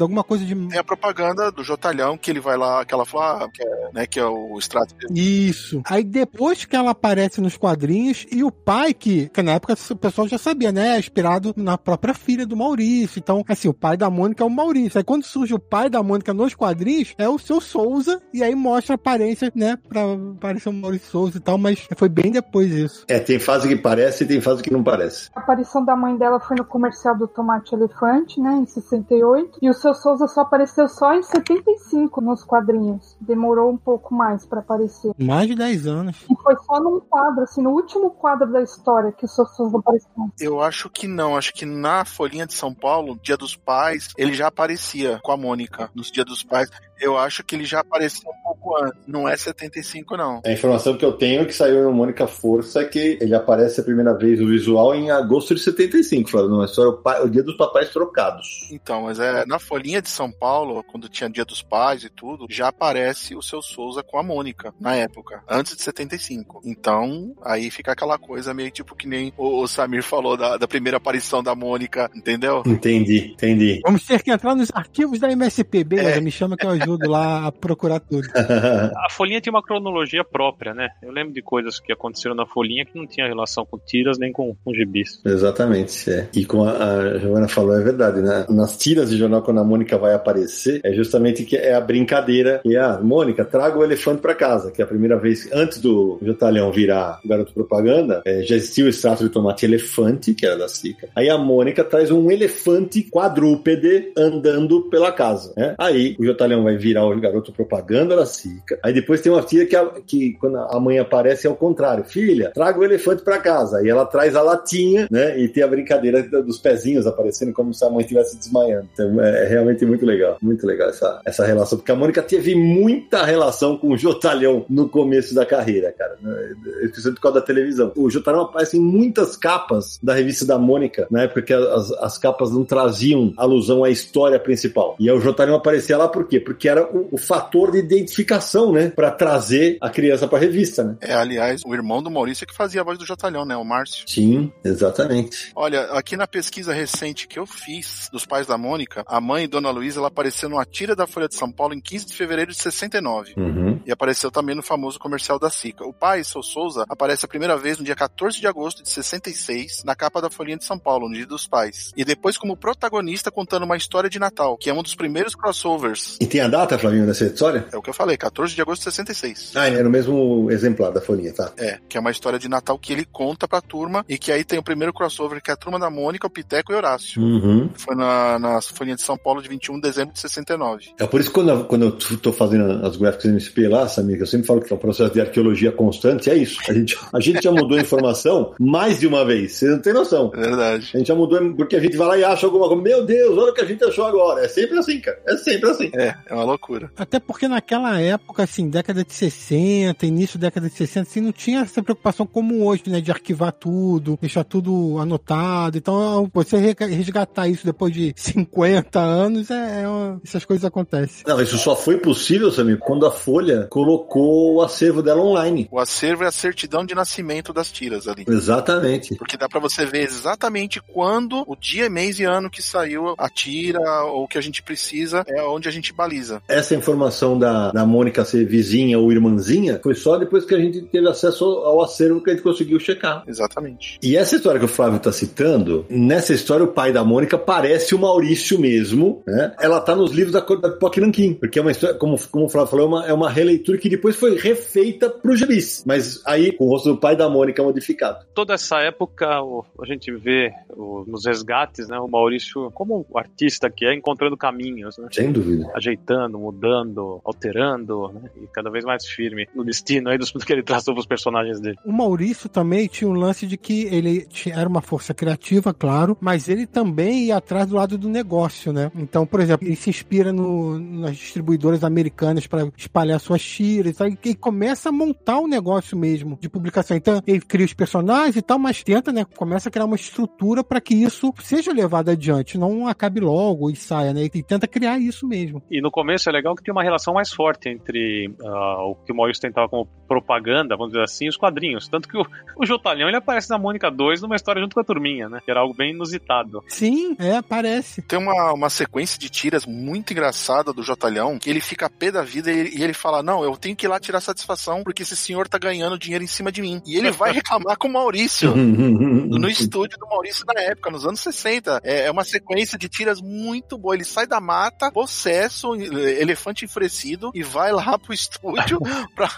alguma coisa de. Tem a propaganda do Jotalhão, que ele vai lá, que ela fala, ah, que é, né, que é o extrato Isso. Aí depois que ela aparece nos quadrinhos, e o pai, que, que na época o pessoal já sabia, né? É inspirado na própria filha do Maurício. Então, assim, o pai da Mônica é o Maurício. Aí quando surge o pai da Mônica nos quadrinhos, é o seu Souza, e aí mostra a aparência, né? Pra parecer o Maurício Souza e tal, mas foi bem depois isso. É, tem fase que parece e tem fase que não parece. A aparição da mãe dela foi no comercial do Tomate Elefante, né, em 68. E o seu Souza só apareceu só em 75 nos quadrinhos. Demorou um pouco mais pra aparecer. Mais de 10 anos. E foi só num quadro, assim, no último quadro da história que o seu Souza apareceu. Eu acho que não, acho que na Folhinha de São Paulo, Dia dos Pais, ele já aparecia com a Mônica nos Dia dos Pais. Eu acho que ele já apareceu um pouco antes. Não é 75, não. A informação que eu tenho é que saiu no Mônica Força é que ele aparece a primeira vez no visual em agosto de 75, Flávio. Não, é só o, pai- o dia dos papais trocados. Então, mas é na Folhinha de São Paulo, quando tinha Dia dos Pais e tudo, já aparece o seu Souza com a Mônica, na época, antes de 75. Então, aí fica aquela coisa meio tipo que nem o, o Samir falou da, da primeira aparição da Mônica, entendeu? Entendi, entendi. Vamos ter que entrar nos arquivos da MSP, beleza? É. Me chama que eu ajudo lá a procurar tudo. *laughs* A Folhinha tinha uma cronologia própria, né? Eu lembro de coisas que aconteceram na Folhinha que não tinha relação com tiras nem com, com gibis. Exatamente, é. E como a, a Giovana falou, é verdade, né? Nas tiras jornal, quando a Mônica vai aparecer, é justamente que é a brincadeira. E a Mônica, traga o elefante pra casa, que é a primeira vez, antes do Jotalhão virar garoto propaganda, é, já existia o extrato de tomate elefante, que era da Sica. Aí a Mônica traz um elefante quadrúpede andando pela casa, né? Aí o Jotalhão vai virar o garoto propaganda da Sica. Aí depois tem uma tira que, a- que quando a mãe aparece é o contrário. Filha, traga o elefante pra casa. Aí ela traz a latinha, né? E tem a brincadeira dos pezinhos aparecendo como se a mãe estivesse desmaiando. Então é realmente muito legal. Muito legal essa, essa relação. Porque a Mônica teve muita relação com o Jotalhão no começo da carreira, cara. né? Especialmente por causa da televisão. O Jotalhão aparece em muitas capas da revista da Mônica, na época que as, as capas não traziam alusão à história principal. E aí o Jotalhão aparecia lá por quê? Porque era o, o fator de identificação, né? Pra trazer a criança pra revista, né? É, aliás, o irmão do Maurício que fazia a voz do Jotalhão, né? O Márcio. Sim, exatamente. Olha, aqui na pesquisa recente que eu fiz dos pais da Mônica, a mãe, Dona Luísa, ela apareceu numa tira da Folha de São Paulo em 15 de fevereiro de 69. Uhum. E apareceu também no famoso comercial da Sica. O pai, seu Souza, aparece a primeira vez no dia 14 de agosto de 66, na capa da Folhinha de São Paulo, no Dia dos Pais. E depois como protagonista contando uma história de Natal, que é um dos primeiros crossovers. E tem a data, Flavinho, dessa história? É o que eu falei, 14 de agosto de 66. Ah, é no mesmo exemplar da folhinha, tá? É, que é uma história de Natal que ele conta pra turma e que aí tem o primeiro crossover, que é a turma da Mônica, o Piteco e o Horácio. Uhum. Foi na, na folhinha de São Paulo de 21 de dezembro de 69. É por isso que quando, eu- quando eu tô fazendo as gráficas MSP lá, Samir, que eu sempre falo que é um processo de arqueologia constante, é isso. A gente, a gente já mudou a informação mais de uma vez, você não tem noção. É verdade. A gente já mudou porque a gente vai lá e acha alguma coisa. Meu Deus, olha o que a gente achou agora. É sempre assim, cara. É sempre assim. É, é uma loucura. Até porque naquela época, assim, década de 60, início da década de 60, assim, não tinha essa preocupação como hoje, né? De arquivar tudo, deixar tudo anotado. Então, você re- resgatar isso depois de 50 anos, é, é uma- essas coisas acontecem. Não, isso só foi possível, Samir, quando a Folha colocou o acervo dela online. O acervo é a certidão de nascimento das tiras ali. Exatamente. Porque dá pra você ver exatamente quando, o dia, mês e ano que saiu a tira ou o que a gente precisa, é onde a gente baliza. Essa informação da, da Mônica ser vizinha ou irmãzinha foi só depois que a gente teve acesso ao acervo que a gente conseguiu checar. Exatamente. E essa história que o Flávio tá citando, nessa história o pai da Mônica parece o Maurício mesmo, né? Ela tá nos livros da, da Pipoca Nanquim, porque é uma história, como, como o Flávio falou, é uma, é uma releitura que depois foi refeita pro gibis, mas aí com o rosto do pai da Mônica modificado. Toda essa época, o- a gente vê o- nos resgates, né, o Maurício, como o artista que é, encontrando caminhos, né? Sem dúvida. Ajeitando, mudando, alterando, né? E cada vez mais firme no destino aí dos *laughs* que ele traçou pros personagens dele. O Maurício também tinha um lance de que ele tinha- era uma força criativa, claro, mas ele também ia atrás do lado do negócio, né? Então, por exemplo, ele se inspira no- nas distribuidoras americanas para espalhar suas tiras e tal, e começa a montar o negócio mesmo de publicação. Então, ele cria os personagens e tal, mas tenta, né? Começa a criar uma estrutura para que isso seja levado adiante, não acabe logo e saia, né? E tenta criar isso mesmo. E no começo é legal que tem uma relação mais forte entre ah, o que o Maurício tentava como propaganda, vamos dizer assim, e os quadrinhos. Tanto que o, o Jotalhão ele aparece na Mônica 2 numa história junto com a turminha, né? Que era algo bem inusitado. Sim, é, parece. Tem uma, uma sequência de tiras muito engraçada do Jotalhão, que ele fica a pé da vida e, e ele fala: Não, eu tenho que ir lá tirar satisfação porque esse senhor tá ganhando dinheiro em cima de mim. E ele vai *laughs* reclamar com o Maurício. No estúdio do Maurício na época, nos anos 60. É, é uma sequência de tiras muito boa. Ele sai da mata, possesso, elefante enfurecido, e vai lá pro estúdio *laughs* pra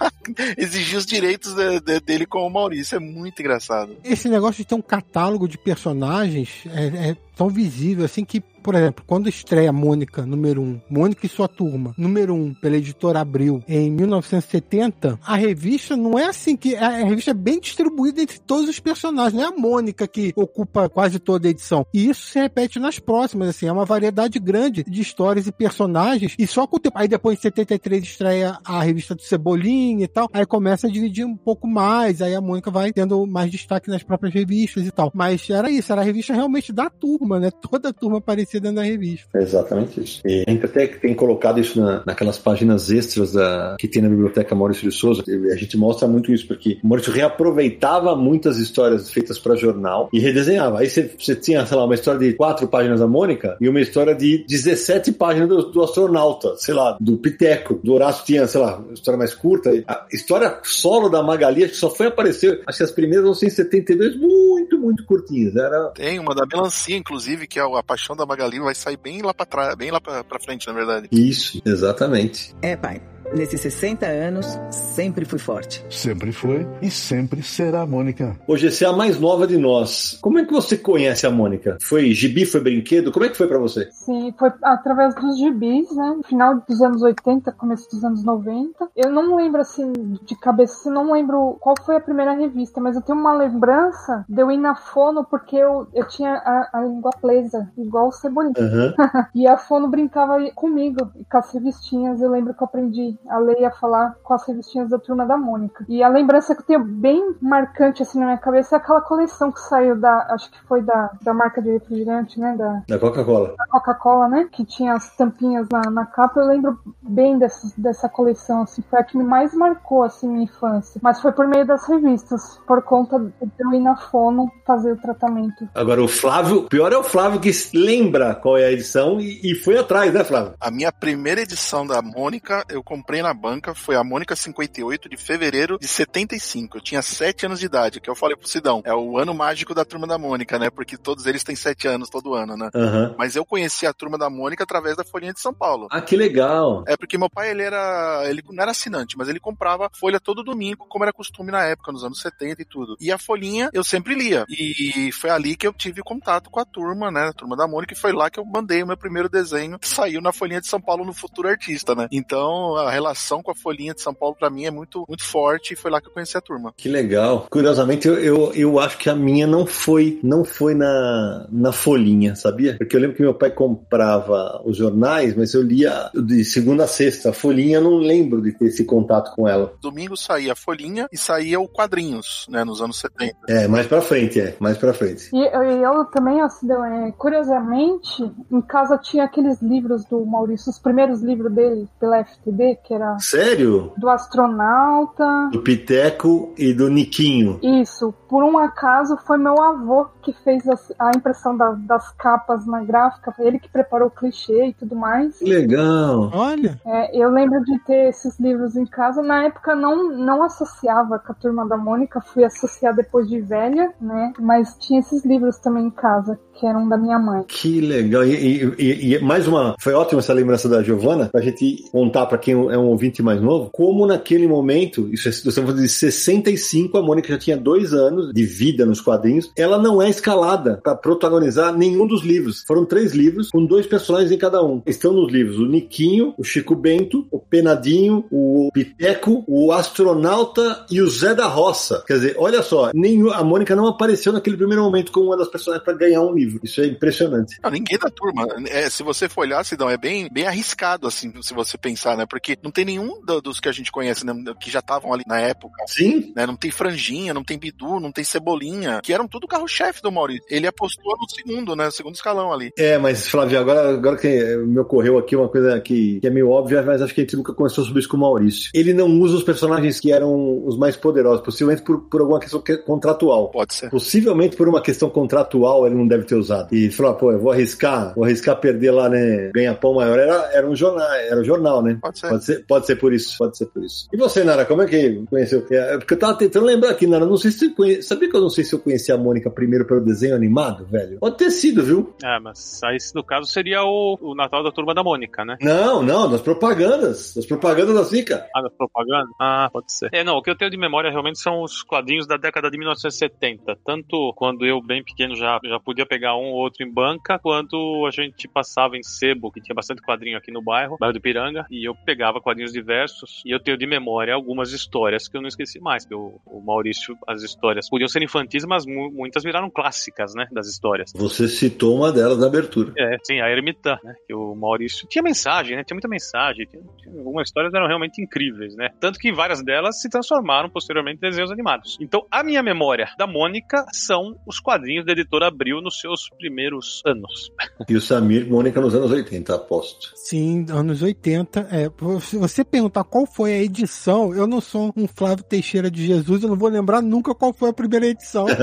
exigir os direitos de- de- dele com o Maurício. É muito engraçado. esse negócio de ter um catálogo de personagens é, é tão visível assim que, por exemplo, quando estreia Mônica número 1, Mônica e sua turma, número 1, pela editora Abril, em 1970, a revista não é assim que. A a revista é bem distribuída entre todos os personagens, não é a Mônica que ocupa quase toda a edição. E isso se repete nas próximas, assim, é uma variedade grande de histórias e personagens, e só com o tempo. Aí depois em 73 estreia a revista do Cebolinha e tal, aí começa a dividir um pouco mais, aí a Mônica vai tendo mais destaque nas próprias revistas e tal. Mas era isso, era a revista realmente da turma, né? Toda a turma aparecia dentro da revista. É exatamente isso. E a gente até tem colocado isso na- naquelas páginas extras da, que tem na biblioteca Maurício de Souza. E A gente mostra muito isso, porque o Maurício reaproveitava muitas histórias feitas para jornal e redesenhava. Aí você, você tinha, sei lá, uma história de quatro páginas da Mônica e uma história de 17 páginas do, do astronauta, sei lá, do Piteco. Do Horácio tinha, sei lá, uma história mais curta. A história solo da Magali, acho que só foi aparecer, acho que as primeiras vão ser em 72, muito, muito curtinhas. Era Tem uma da melancia, inclusive, que é a Paixão da Magali, vai sair bem lá pra trás, bem lá pra, pra frente, na verdade. isso, exatamente. É, pai. Nesses 60 anos, sempre fui forte. Sempre foi e sempre será Mônica. Hoje você é a mais nova de nós. Como é que você conhece a Mônica? Foi gibi, foi brinquedo? Como é que foi pra você? Sim, foi através dos gibis, né? No Final dos anos 80, começo dos anos 90. Eu não lembro, assim, de cabeça, não lembro qual foi a primeira revista, mas eu tenho uma lembrança de eu ir na fono porque eu, eu tinha a, a língua presa, igual o Cebolinha. Aham. *laughs* E a fono brincava comigo, e com as revistinhas. Eu lembro que eu aprendi a ler e a falar com as revistinhas da Turma da Mônica. E a lembrança que eu tenho bem marcante, assim, na minha cabeça é aquela coleção que saiu da, acho que foi da, da marca de refrigerante, né? Da, Da Coca-Cola. da Coca-Cola, né? Que tinha as tampinhas na, na capa. Eu lembro bem dessa, dessa coleção, assim. Foi a que me mais marcou, assim, minha infância. Mas foi por meio das revistas, por conta de eu ir na fono fazer o tratamento. Agora o Flávio, o pior é o Flávio que lembra qual é a edição e, e foi atrás, né, Flávio? A minha primeira edição da Mônica eu comprei comprei na banca foi a Mônica 58 de fevereiro de 75. Eu tinha 7 anos de idade, que eu falei pro Sidão, é o ano mágico da turma da Mônica, né? Porque todos eles têm 7 anos todo ano, né? Aham. Mas eu conheci a turma da Mônica através da Folhinha de São Paulo. Ah, que legal. É porque meu pai, ele era. Ele não era assinante, mas ele comprava folha todo domingo, como era costume na época, nos anos 70 e tudo. E a folhinha eu sempre lia. E foi ali que eu tive contato com a turma, né? A turma da Mônica, e foi lá que eu mandei o meu primeiro desenho, que saiu na Folhinha de São Paulo no Futuro Artista, né? Então a relação com a Folhinha de São Paulo, pra mim, é muito, muito forte, e foi lá que eu conheci a turma. Que legal. Curiosamente, eu, eu, eu acho que a minha não foi não foi na, na folhinha, sabia? Porque eu lembro que meu pai comprava os jornais, mas eu lia de segunda a sexta. A folhinha eu não lembro de ter esse contato com ela. Domingo saía a Folhinha e saía o Quadrinhos, né? Nos anos 70. É, mais pra frente, é. Mais pra frente. E eu, eu também, assim, é, curiosamente, em casa tinha aqueles livros do Maurício, os primeiros livros dele pela FTD, que era Sério? do astronauta. Do Piteco e do Niquinho. Isso, por um acaso foi meu avô que fez as- a impressão da- das capas na gráfica, foi ele que preparou o clichê e tudo mais. Que legal. Olha, É, eu lembro de ter esses livros em casa. Na época não, não associava com a turma da Mônica, fui associar depois de velha, né? Mas tinha esses livros também em casa, que eram da minha mãe. Que legal. E, e- e- e mais uma. Foi ótima essa lembrança da Giovana, pra gente contar pra quem é um ouvinte mais novo, como naquele momento, isso é situação de 65, a Mônica já tinha dois anos de vida nos quadrinhos. Ela não é escalada pra protagonizar nenhum dos livros. Foram três livros, com dois personagens em cada um. Estão nos livros o Niquinho, o Chico Bento, o Penadinho, o Piteco, o Astronauta e o Zé da Roça. Quer dizer, olha só, nenhum, a Mônica não apareceu naquele primeiro momento como uma das personagens pra ganhar um livro. Isso é impressionante. Ah, ninguém da turma. É, se você for olhar, Sidão, é bem, bem arriscado, assim, se você pensar, né? Porque não tem nenhum do- dos que a gente conhece, né, que já estavam ali na época. Sim? Né? Não tem franjinha, não tem bidu, não tem cebolinha, que eram tudo carro-chefe do Maurício. Ele apostou no segundo, né? Segundo escalão ali. É, mas Flávio, agora, agora que me ocorreu aqui uma coisa que, que é meio óbvia, mas acho que a gente nunca conversou sobre isso com o Maurício. Ele não usa os personagens que eram os mais poderosos, possivelmente por, por alguma questão que- contratual. Pode ser. Possivelmente por uma questão contratual ele não deve ter usado. E falou, ah, pô, eu vou arriscar, vou arriscar perder lá, né? Ganhar pão maior. Era, era um jornal, era um jornal, né? Pode ser. Pode ser, pode ser por isso, pode ser por isso. E você, Nara, como é que conheceu? É, porque eu tava tentando lembrar aqui, Nara, não sei se você conhece, sabia que eu não sei se eu conheci a Mônica primeiro pelo desenho animado, velho? Pode ter sido, viu? É, mas aí no caso seria o, o Natal da Turma da Mônica, né? Não, não, das propagandas, das propagandas da Zika. Ah, da propaganda? Ah, pode ser. É, não, o que eu tenho de memória realmente são os quadrinhos da década de 1970. Tanto quando eu, bem pequeno, já, já podia pegar um ou outro em banca, quanto a gente passava em sebo, que tinha bastante quadrinho aqui no bairro, bairro do Piranga, e eu pegava quadrinhos diversos, e eu tenho de memória algumas histórias que eu não esqueci mais, o, o Maurício, as histórias podiam ser infantis, mas mu- muitas viraram clássicas, né, das histórias. Você citou uma delas na abertura. É, sim, a Ermitã, né? Que o Maurício tinha mensagem, né? Tinha muita mensagem. Tinha, tinha- algumas histórias eram realmente incríveis, né? Tanto que várias delas se transformaram posteriormente em desenhos animados. Então, a minha memória da Mônica são os quadrinhos da editora Abril nos seus primeiros anos. *laughs* E o Samir, Mônica nos anos 80, aposto. sim, anos 80. É, se você perguntar qual foi a edição, eu não sou um Flávio Teixeira de Jesus, eu não vou lembrar nunca qual foi a primeira edição. *laughs*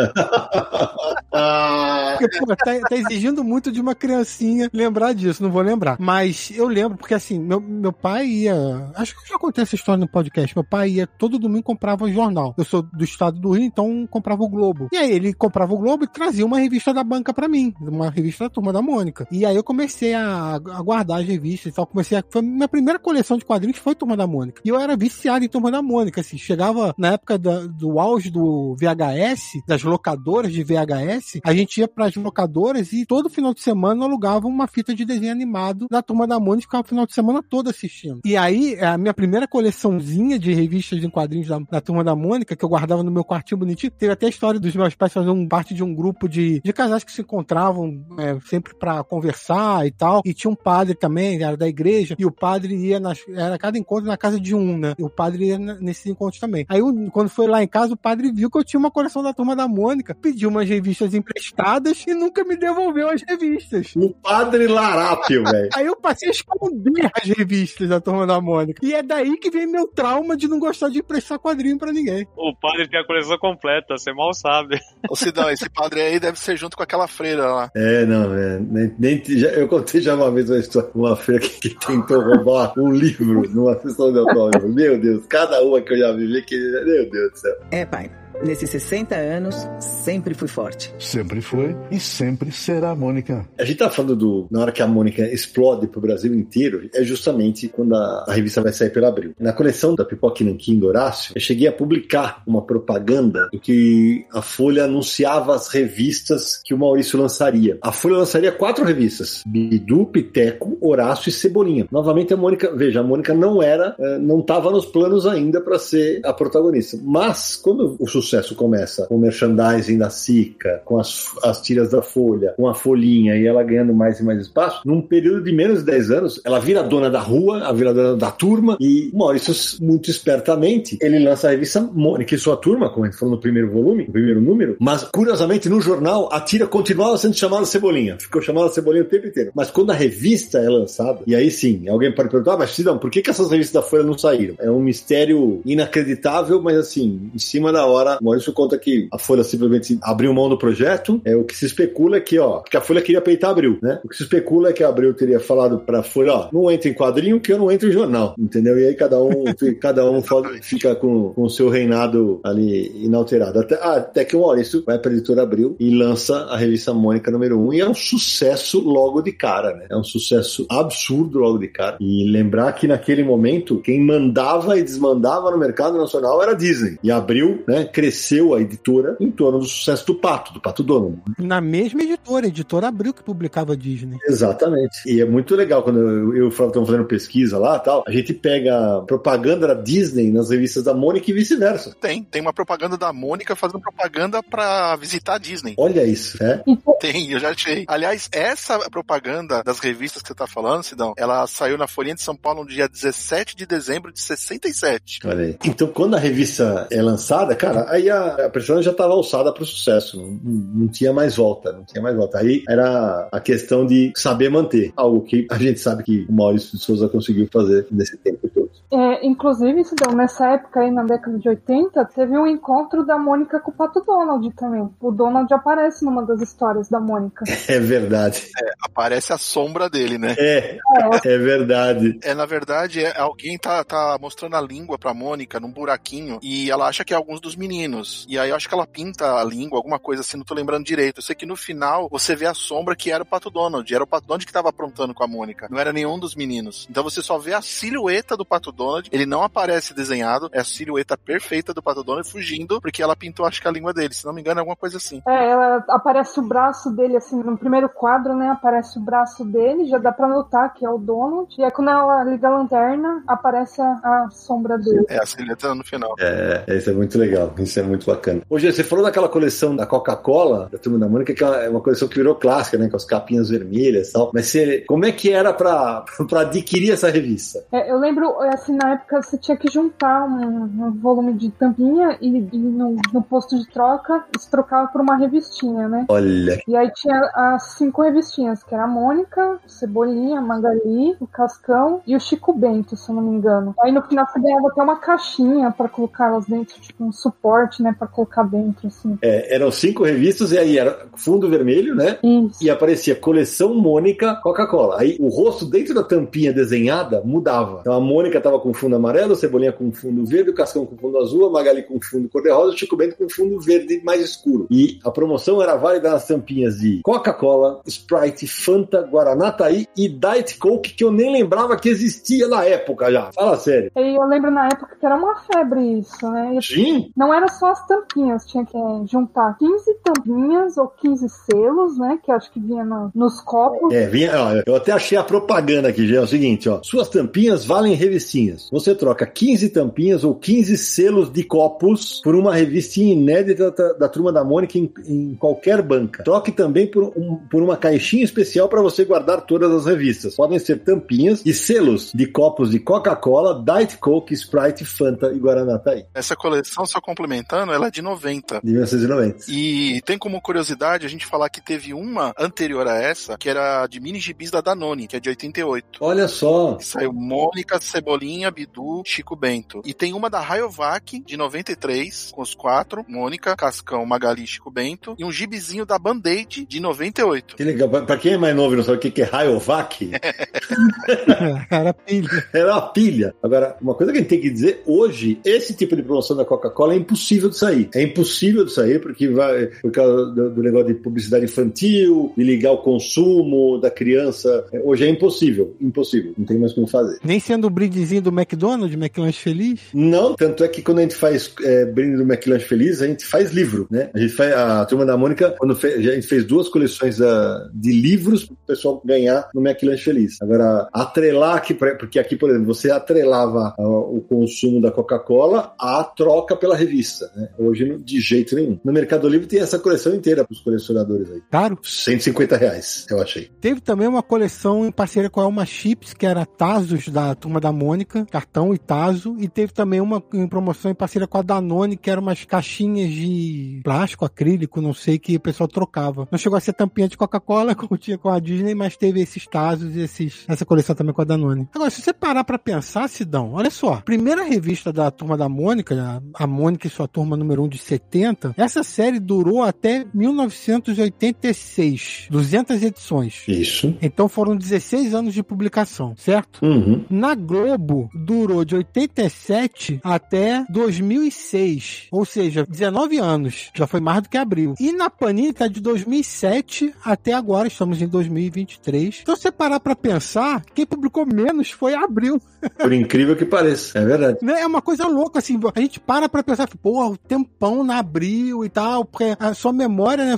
Porque, pô, tá, tá exigindo muito de uma criancinha lembrar disso, não vou lembrar. Mas eu lembro, porque assim, meu, meu pai ia. Acho que eu já contei essa história no podcast. Meu pai ia todo domingo comprava um jornal. Eu sou do estado do Rio, então comprava o Globo. E aí ele comprava o Globo e trazia uma revista da banca pra mim, uma revista da turma da Mônica. E aí eu comecei a, a guardar as revistas e tal. Comecei a. Foi minha primeira coleção de quadrinhos foi Turma da Mônica. E eu era viciado em Turma da Mônica, assim. Chegava na época da- do auge do VHS, das locadoras de VHS, a gente ia pras locadoras e todo final de semana alugava uma fita de desenho animado da Turma da Mônica e ficava o final de semana todo assistindo. E aí, a minha primeira coleçãozinha de revistas em quadrinhos da, da Turma da Mônica, que eu guardava no meu quartinho bonitinho, teve até a história dos meus pais fazendo parte de um grupo de, de casais que se encontravam é, sempre pra conversar e tal. E tinha um padre também, era da igreja, e o padre ia nas, era cada encontro na casa de um, né? E o padre ia nesses encontros também. Aí, quando foi lá em casa, o padre viu que eu tinha uma coleção da Turma da Mônica, pediu umas revistas emprestadas e nunca me devolveu as revistas. O padre Larápio, *laughs* velho. Aí eu passei a esconder as revistas da Turma da Mônica. E é daí que vem meu trauma de não gostar de emprestar quadrinho pra ninguém. O padre tem a coleção completa, você mal sabe. Ô Sidão, esse padre aí deve ser junto com aquela freira lá. É, não, é, nem, nem- já- eu contei já uma vez uma história, uma feira que, que tentou roubar um livro numa sessão de autógrafo. Meu Deus, cada uma que eu já vivi, que, meu Deus do céu. É, pai. Nesses 60 anos, sempre fui forte. Sempre foi e sempre será Mônica. A gente tá falando do. Na hora que a Mônica explode pro Brasil inteiro, é justamente quando a, a revista vai sair pela Abril. Na coleção da Pipoca Nanquim do Horácio, eu cheguei a publicar uma propaganda em que a Folha anunciava as revistas que o Maurício lançaria. A Folha lançaria quatro revistas: Bidu, Piteco, Horácio e Cebolinha. Novamente a Mônica, veja, a Mônica não era, eh, não estava nos planos ainda para ser a protagonista. Mas quando o sucesso começa com o merchandising da Sica, com as, as tiras da Folha, com a folhinha e ela ganhando mais e mais espaço, num período de menos de 10 anos, ela vira dona da rua, a vira dona da turma e Maurício, muito espertamente, ele lança a revista Mônica e sua turma, como a gente falou no primeiro volume, no primeiro número, mas curiosamente no jornal a tira continuava sendo chamada Cebolinha, ficou chamada Cebolinha o tempo inteiro. Mas quando a revista é lançada, e aí sim, alguém pode perguntar, ah, mas Sidão, por que, que essas revistas da Folha não saíram? É um mistério inacreditável, mas assim, em cima da hora, o Maurício conta que a Folha simplesmente abriu mão do projeto. É o que se especula é que, ó, que a Folha queria peitar Abril, né? O que se especula é que a Abril teria falado pra Folha, ó, não entra em quadrinho que eu não entro em jornal, entendeu? E aí cada um, *laughs* cada um fica com, o seu reinado ali inalterado. Até, ah, até que o Maurício vai pra editora Abril e lança a revista Mônica número 1 um, e é um sucesso logo de cara, né? É um sucesso absurdo logo de cara. E lembrar que naquele momento, quem mandava e desmandava no mercado nacional era a Disney. E Abril, né, cresceu a editora em torno do sucesso do Pato, do Pato Dono. Na mesma editora, a editora Abril que publicava Disney. Exatamente. E é muito legal quando eu eu e o Flávio estamos fazendo pesquisa lá tal, a gente pega propaganda da Disney nas revistas da Mônica e vice-versa. Tem, tem uma propaganda da Mônica fazendo propaganda pra visitar a Disney. Olha isso, é? *laughs* Tem, eu já achei. Aliás, essa propaganda das revistas que você tá falando, Sidão, ela saiu na Folhinha de São Paulo no dia 17 de dezembro de 67. Olha aí. Então, quando a revista é lançada, cara, aí a, a personagem já estava alçada para o sucesso. Não, não tinha mais volta, não tinha mais volta. Aí era a questão de saber manter. Algo que a gente sabe que o Maurício de Souza conseguiu fazer nesse tempo todo. É, inclusive, deu, nessa época aí, na década de 80, teve um encontro da Mônica com o Pato Donald também. O Donald aparece numa das histórias da Mônica. *laughs* É verdade. Aparece a sombra dele, né? É, é verdade. É, na verdade, é, alguém tá, tá mostrando a língua pra Mônica num buraquinho e ela acha que é alguns dos meninos. E aí eu acho que ela pinta a língua, alguma coisa assim, não tô lembrando direito. Eu sei que no final você vê a sombra que era o Pato Donald. Era o Pato Donald que tava aprontando com a Mônica. Não era nenhum dos meninos. Então você só vê a silhueta do Pato Donald. Ele não aparece desenhado. É a silhueta perfeita do Pato Donald fugindo porque ela pintou, acho que a língua dele. Se não me engano, é alguma coisa assim. É, ela aparece o braço dele, assim, no primeiro quadro, né? Aparece o braço dele, já dá pra notar que é o Donald. E aí quando ela liga a lanterna, aparece a, a sombra dele. É a silhueta no final. É, isso é muito legal, isso é muito bacana. Hoje, você falou daquela coleção da Coca-Cola, da Turma da Mônica, que é uma- é uma coleção que virou clássica, né? Com as capinhas vermelhas e tal. Mas você, como é que era pra, *laughs* pra adquirir essa revista? É, eu lembro, assim, na época você tinha que juntar um, um volume de tampinha e, e no, no posto de troca, se trocava por uma revistinha, né? Olha, E aí tinha as cinco revistinhas, que era a Mônica, o Cebolinha, a Magali, o Cascão e o Chico Bento, se eu não me engano. Aí no final você ganhava até uma caixinha pra colocar elas dentro, tipo um suporte, né, pra colocar dentro, assim. é, eram cinco revistas e aí era fundo vermelho, né? Isso. E aparecia coleção Mônica Coca-Cola. Aí o rosto dentro da tampinha desenhada mudava. Então a Mônica tava com fundo amarelo, a Cebolinha com fundo verde, o Cascão com fundo azul, a Magali com fundo cor-de-rosa, o Chico Bento com fundo verde mais escuro. E a promoção era válida nas tampinhas de Coca-Cola, Sprite, Fanta, Guaraná Taí e Diet Coke, que eu nem lembrava que existia na época já. Fala sério. E eu lembro na época que era uma febre isso, né? Sim? Não era só as tampinhas, tinha que é, juntar 15 tampinhas ou 15 selos, né? Que acho que vinha no- nos copos. É, vinha, ó, eu até achei a propaganda aqui, já é o seguinte, ó. Suas tampinhas valem revistinha. tampinhas. Você troca 15 tampinhas ou 15 selos de copos por uma revista inédita da, da Turma da Mônica em, em qualquer banca. Troque também por, um, por uma caixinha especial para você guardar todas as revistas. Podem ser tampinhas e selos de copos de Coca-Cola, Diet Coke, Sprite, Fanta e Guaraná tá aí. Essa coleção, só complementando, ela é de 90. De 1990. E tem como curiosidade a gente falar que teve uma anterior a essa, que era de mini gibis da Danone, que é de 88. Olha só. Saiu Mônica, Cebolinha, Bidu, Chico Bento. E tem uma da Rayovac, de 93, com os quatro, Mônica, Cascão, Magali e Chico Bento. E um gibizinho da Band-Aid, de 98. Que legal. Pra- Pra quem é mais novo e não sabe o que que é Rayovac, *laughs* Era pilha. era uma pilha. Agora, uma coisa que a gente tem que dizer, hoje, esse tipo de promoção da Coca-Cola é impossível de sair. É impossível de sair porque vai por causa do, do negócio de publicidade infantil, de ligar o consumo da criança. É, Hoje é impossível. Impossível. Não tem mais como fazer. Nem sendo o brindezinho do McDonald's, McLanche Feliz. Não, tanto é que quando a gente faz é, brinde do McLanche Feliz, a gente faz livro, né? A gente faz a turma da Mônica, quando fe- a gente fez duas coleções ah, de livros para o pessoal ganhar no McLanche Feliz. Agora, atrelar aqui, porque aqui, por exemplo, você atrelava ah, o consumo da Coca-Cola à troca pela revista, né? Hoje, de jeito nenhum. No Mercado Livre tem essa coleção inteira para os colecionadores aí. Caro. 150 reais, eu achei. Teve também uma coleção em parceria com a Elma Chips, que era Tazos da Turma da Mônica, cartão e Tazo. E teve também uma em promoção em parceria com a Danone, que eram umas caixinhas de plástico, acrílico, não sei, que o pessoal trocava. Não chegou a ser tampinha de Coca-Cola, *laughs* como tinha com a Disney, mas teve esses Tazos e esses, essa coleção também com a Danone. Agora, se você parar pra pensar, Sidão, olha só. Primeira revista da Turma da Mônica, a- a Mônica e sua turma número 1 de 70, essa série durou até 1986. 200 edições. Isso. Então foram 16 anos de publicação, certo? Uhum. Na Globo durou de 87 até 2006, ou seja, 19 anos. Já foi mais do que abril. E na Panini tá de 2007 até agora, estamos em 2023. Então se você parar pra pensar, quem publicou menos foi abril. Por incrível que pareça. É verdade. Né? É uma coisa louca, assim, a gente para pra pensar, porra, o tempão na abril e tal, porque a sua memória, né,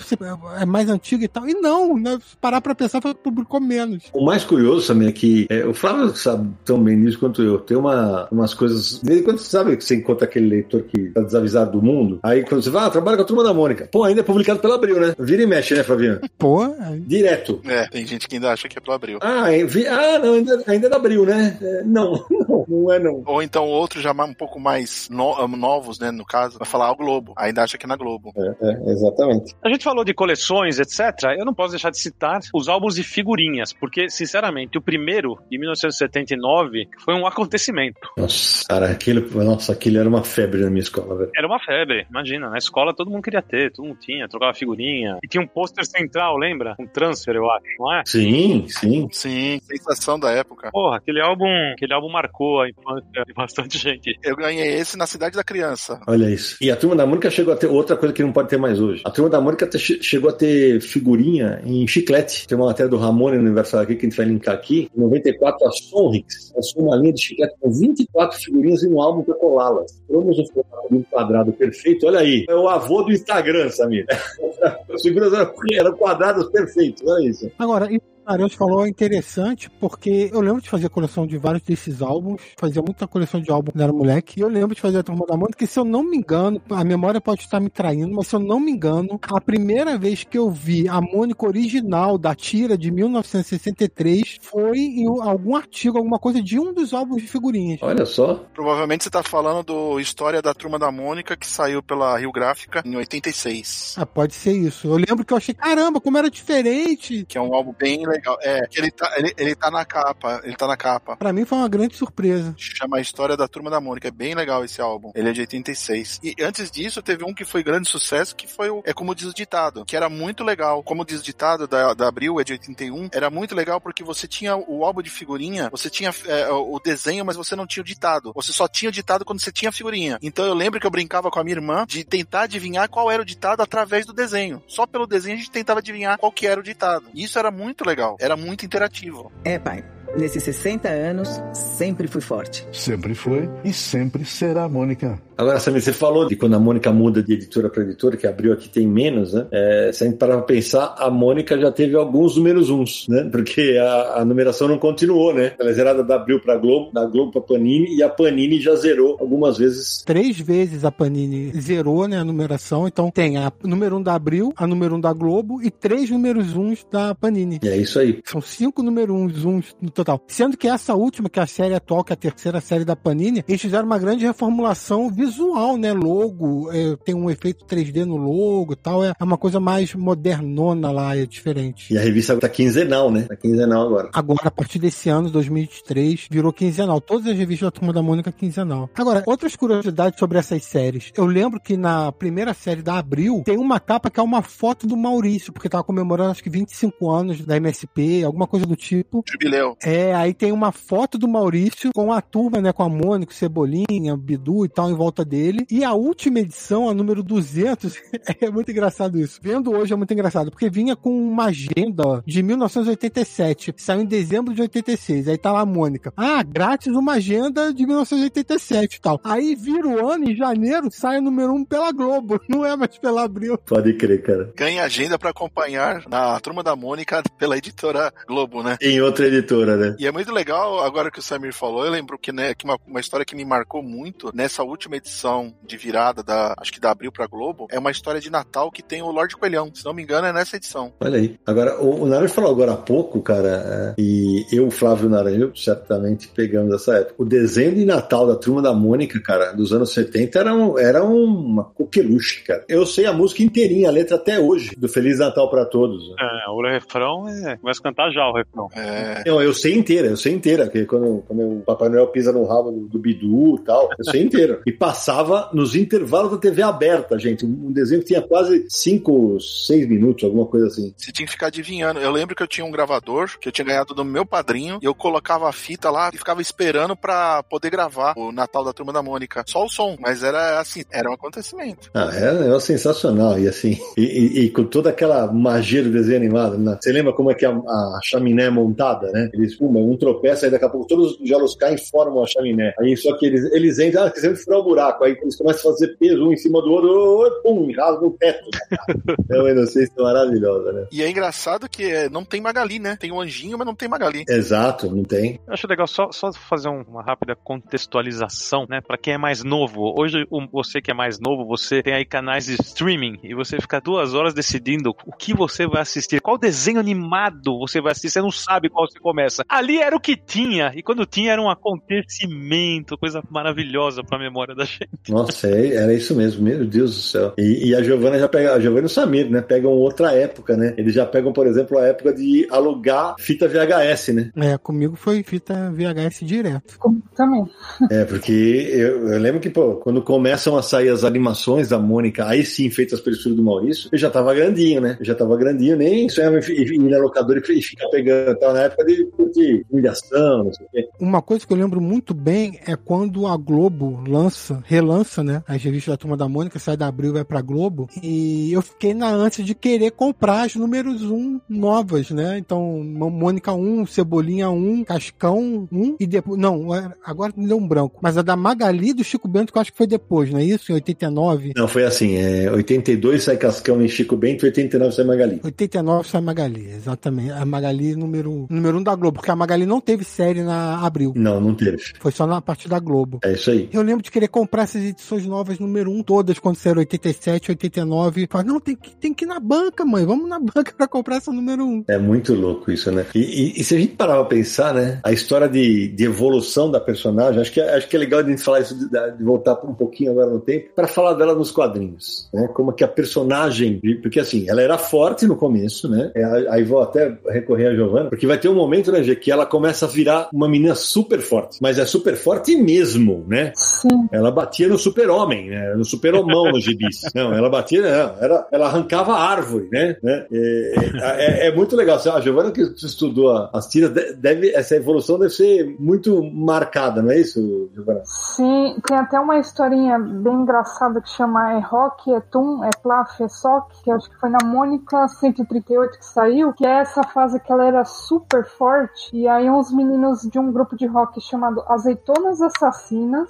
é mais antiga e tal. E não, né, se parar pra pensar, foi que publicou menos. O mais curioso também é que é, o Flávio sabe tão bem disso quanto eu. Tem uma, umas coisas. De vez em quando você sabe que você encontra aquele leitor que tá desavisado do mundo. Aí quando você vai, ah, trabalha com a turma da Mônica. Pô, ainda é publicado pela Abril, né? Vira e mexe, né, Flavinho? Pô, aí- Direto. É, tem gente que ainda acha que é pro Abril. Ah, é, vi- ah não, ainda, ainda é da Abril, né? É, não, *laughs* não, não é não. Ou então outros já um pouco mais no- novos, né, no caso, vai falar o Globo. Ainda acha que é na Globo. É, é, exatamente. A gente falou de coleções, etc. Eu não posso deixar de citar os álbuns de figurinhas, porque, sinceramente, o primeiro, de 1979, foi um acontecimento. Nossa, cara, aquilo, nossa, aquilo era uma febre na minha escola, velho. Era uma febre, imagina. Na escola todo mundo queria ter, todo mundo tinha, trocava figurinha. E tinha um pôster central, lembra? Um transfer, eu acho, não é? Sim, sim. Sim, sensação da época. Porra, aquele álbum, aquele álbum marcou a infância de bastante gente. Eu ganhei esse na Cidade da Criança. Olha isso. E a turma da Mônica chegou a ter outra coisa que não pode ter mais hoje. A turma da Mônica chegou a ter figurinha em chiclete. Tem uma matéria do Ramone no aniversário aqui que a gente vai linkar aqui. Em 94, a Sonrix lançou uma linha de chiclete com 24 figurinhas e um álbum para colá-las. Cromos um formato um quadrado perfeito. Olha aí. É o avô do Instagram, Samir. *laughs* As figuras eram, quadrados perfeitos. Olha isso. Agora, isso Ariel falou é interessante porque eu lembro de fazer coleção de vários desses álbuns, fazia muita coleção de álbum quando era moleque, e eu lembro de fazer a Turma da Mônica, que se eu não me engano, a memória pode estar me traindo, mas se eu não me engano, a primeira vez que eu vi a Mônica original da tira de 1963 foi em algum artigo, alguma coisa de um dos álbuns de figurinhas. Olha só. Provavelmente você tá falando do História da Turma da Mônica, que saiu pela Rio Gráfica em 86. Ah, pode ser isso. Eu lembro que eu achei, caramba, como era diferente. Que é um álbum bem legal. É, que ele tá, ele, ele tá na capa. Ele tá na capa. Pra mim foi uma grande surpresa. Chama a História da Turma da Mônica. É bem legal esse álbum. Ele é de 86. E antes disso, teve um que foi grande sucesso, que foi o É Como Diz o Ditado, que era muito legal. Como Diz o Ditado, da, da Abril, é de 81, era muito legal porque você tinha o álbum de figurinha, você tinha é, o desenho, mas você não tinha o ditado. Você só tinha o ditado quando você tinha a figurinha. Então eu lembro que eu brincava com a minha irmã de tentar adivinhar qual era o ditado através do desenho. Só pelo desenho a gente tentava adivinhar qual que era o ditado. E isso era muito legal. Era muito interativo. É, pai. Nesses 60 anos, sempre fui forte. Sempre foi e sempre será a Mônica. Agora, Samir, você falou de quando a Mônica muda de editora para editora, que abriu aqui tem menos, né? É, se a gente parar pra pensar, a Mônica já teve alguns números uns, né? Porque a, a numeração não continuou, né? Ela é zerada da Abril pra Globo, da Globo pra Panini, e a Panini já zerou algumas vezes. Três vezes a Panini zerou, né, a numeração. Então tem a número 1 um da Abril, a número 1 um da Globo e três números uns da Panini. E é isso aí. São cinco números uns, uns no total. Sendo que essa última, que é a série atual, que é a terceira série da Panini, eles fizeram uma grande reformulação visual, né? Logo, é, tem um efeito 3D no logo e tal. É uma coisa mais modernona lá, é diferente. E a revista tá quinzenal, né? Tá quinzenal agora. Agora, a partir desse ano, 2023, virou quinzenal. Todas as revistas da Turma da Mônica quinzenal. Agora, outras curiosidades sobre essas séries. Eu lembro que na primeira série da Abril, tem uma capa que é uma foto do Maurício, porque tava comemorando acho que 25 anos da MSP, alguma coisa do tipo. Jubileu. É, aí tem uma foto do Maurício com a turma, né, com a Mônica, o Cebolinha, o Bidu e tal em volta dele. E a última edição, a número 200, *laughs* é muito engraçado isso. Vendo hoje é muito engraçado, porque vinha com uma agenda de 1987, saiu em dezembro de 86. Aí tá lá a Mônica. Ah, grátis uma agenda de 1987 e tal. Aí vira o ano, em janeiro, sai o número 1 pela Globo, *laughs* não é mais pela Abril. Pode crer, cara. Ganha agenda pra acompanhar na Turma da Mônica pela editora Globo, né? Em outra editora, né? E é muito legal, agora que o Samir falou, eu lembro que, né, que uma, uma história que me marcou muito nessa última edição de virada da, acho que da Abril pra Globo, é uma história de Natal que tem o Lorde Coelhão. Se não me engano, é nessa edição. Olha aí. Agora, o, o Naranjo falou agora há pouco, cara, é, e eu, Flávio Naranjo, certamente pegamos essa época. O desenho de Natal da Turma da Mônica, cara, dos anos 70 era, um, era uma coqueluche, cara. Eu sei a música inteirinha, a letra até hoje, do Feliz Natal pra Todos. né? É, o refrão é. Começa a cantar já o refrão. É, Não, eu sei inteira, eu sei inteira, porque quando, quando o Papai Noel pisa no rabo do, do Bidu e tal, eu sei inteira. E passava nos intervalos da TV aberta, gente. Um desenho que tinha quase 5, 6 minutos, alguma coisa assim. você tinha que ficar adivinhando. Eu lembro que eu tinha um gravador que eu tinha ganhado do meu padrinho e eu colocava a fita lá e ficava esperando pra poder gravar o Natal da Turma da Mônica. Só o som, mas era assim, era um acontecimento. Ah, é um negócio sensacional. E assim, e, e- e com toda aquela magia do desenho animado, né? Você lembra como é que a, a chaminé é montada, né? Eles fumam, um tropeça, aí daqui a pouco todos os tijolos caem e formam a chaminé. Aí só que eles, eles entram, ah, querendo furar o buraco. Aí eles começam a fazer peso um em cima do outro, pum, e rasga o teto. é uma inocência maravilhosa, né? E é engraçado que é, não tem Magali, né? Tem o anjinho, mas não tem Magali. Exato, não tem. Eu acho legal só, só fazer um- uma rápida contextualização, né? Pra quem é mais novo. Hoje, o- você que é mais novo, você tem aí canais de streaming e você fica duas horas decidindo o que você vai assistir, qual desenho animado você vai assistir, você não sabe qual você começa. Ali era o que tinha, e quando tinha era um acontecimento, coisa maravilhosa pra memória da gente. Nossa, é- era isso mesmo, meu Deus do céu. E, e a Giovana já pega, a Giovana e o Samir, né? Pegam outra época, né? Eles já pegam, por exemplo, a época de alugar fita VHS, né? É, comigo foi fita VHS direto. Comigo também. É, porque eu, eu lembro que, pô, quando começam a sair as animações da Mônica, aí sim, feitas pelo estúdio do Maurício, eu já tava grandinho, né? Eu já tava grandinho, nem sonhava em ir na locadora e ficar pegando. Tava na época de, de humilhação, não sei o quê. Uma coisa que eu lembro muito bem é quando a Globo lança, relança, né? As revistas da Turma da Mônica, sai da Abril e vai pra Globo. E eu fiquei na ânsia de querer comprar as números 1 novas, né? Então, Mô- Mônica 1, Cebolinha 1, Cascão 1 e depois. Não, agora me deu um branco. Mas a da Magali do Chico Bento, que eu acho que foi depois, não é isso? Em 89. Não, foi assim, é, 82 sai Cascão e Chico Bento, 89 sai Magali. 89 sai Magali, exatamente. A Magali número, número 1 da Globo, porque a Magali não teve série na Abril. Não, não teve. Foi só na parte da Globo. É isso aí. Eu lembro de querer comprar essas edições novas, número 1, todas, quando saíram 87, 89. Falei, não, tem que, tem que ir na banca, mãe. Vamos na *laughs* banca pra comprar essa número 1. É muito louco isso, né? E, e- e se a gente parar pra pensar, né? A história de, de evolução da personagem, acho que, é- acho que é legal a gente falar isso, de, de voltar um pouquinho agora no tempo, para falar dela nos quadrinhos, né? Como que a personagem, porque assim, ela era forte no começo, né? É, Aí vou até recorrer a Giovanna, porque vai ter um momento, né, Gê, que ela começa a virar uma menina super forte, mas é super forte mesmo, né? Sim. Ela batia no super-homem, né? No super-homão nos gibis. *laughs* Não, ela batia, não, era, ela arrancava a árvore, né? né? É, é- é muito legal. A Giovana que estudou as tiras, de- deve, essa evolução deve ser muito marcada, não é isso, Giovana? Sim, tem até uma historinha bem engraçada que chama É Rock, É Tum, É Plaf, É Sock, que acho que foi na Mônica 138 que saiu, que é essa fase que ela era super forte arte. E aí uns meninos de um grupo de rock chamado Azeitonas Assassinas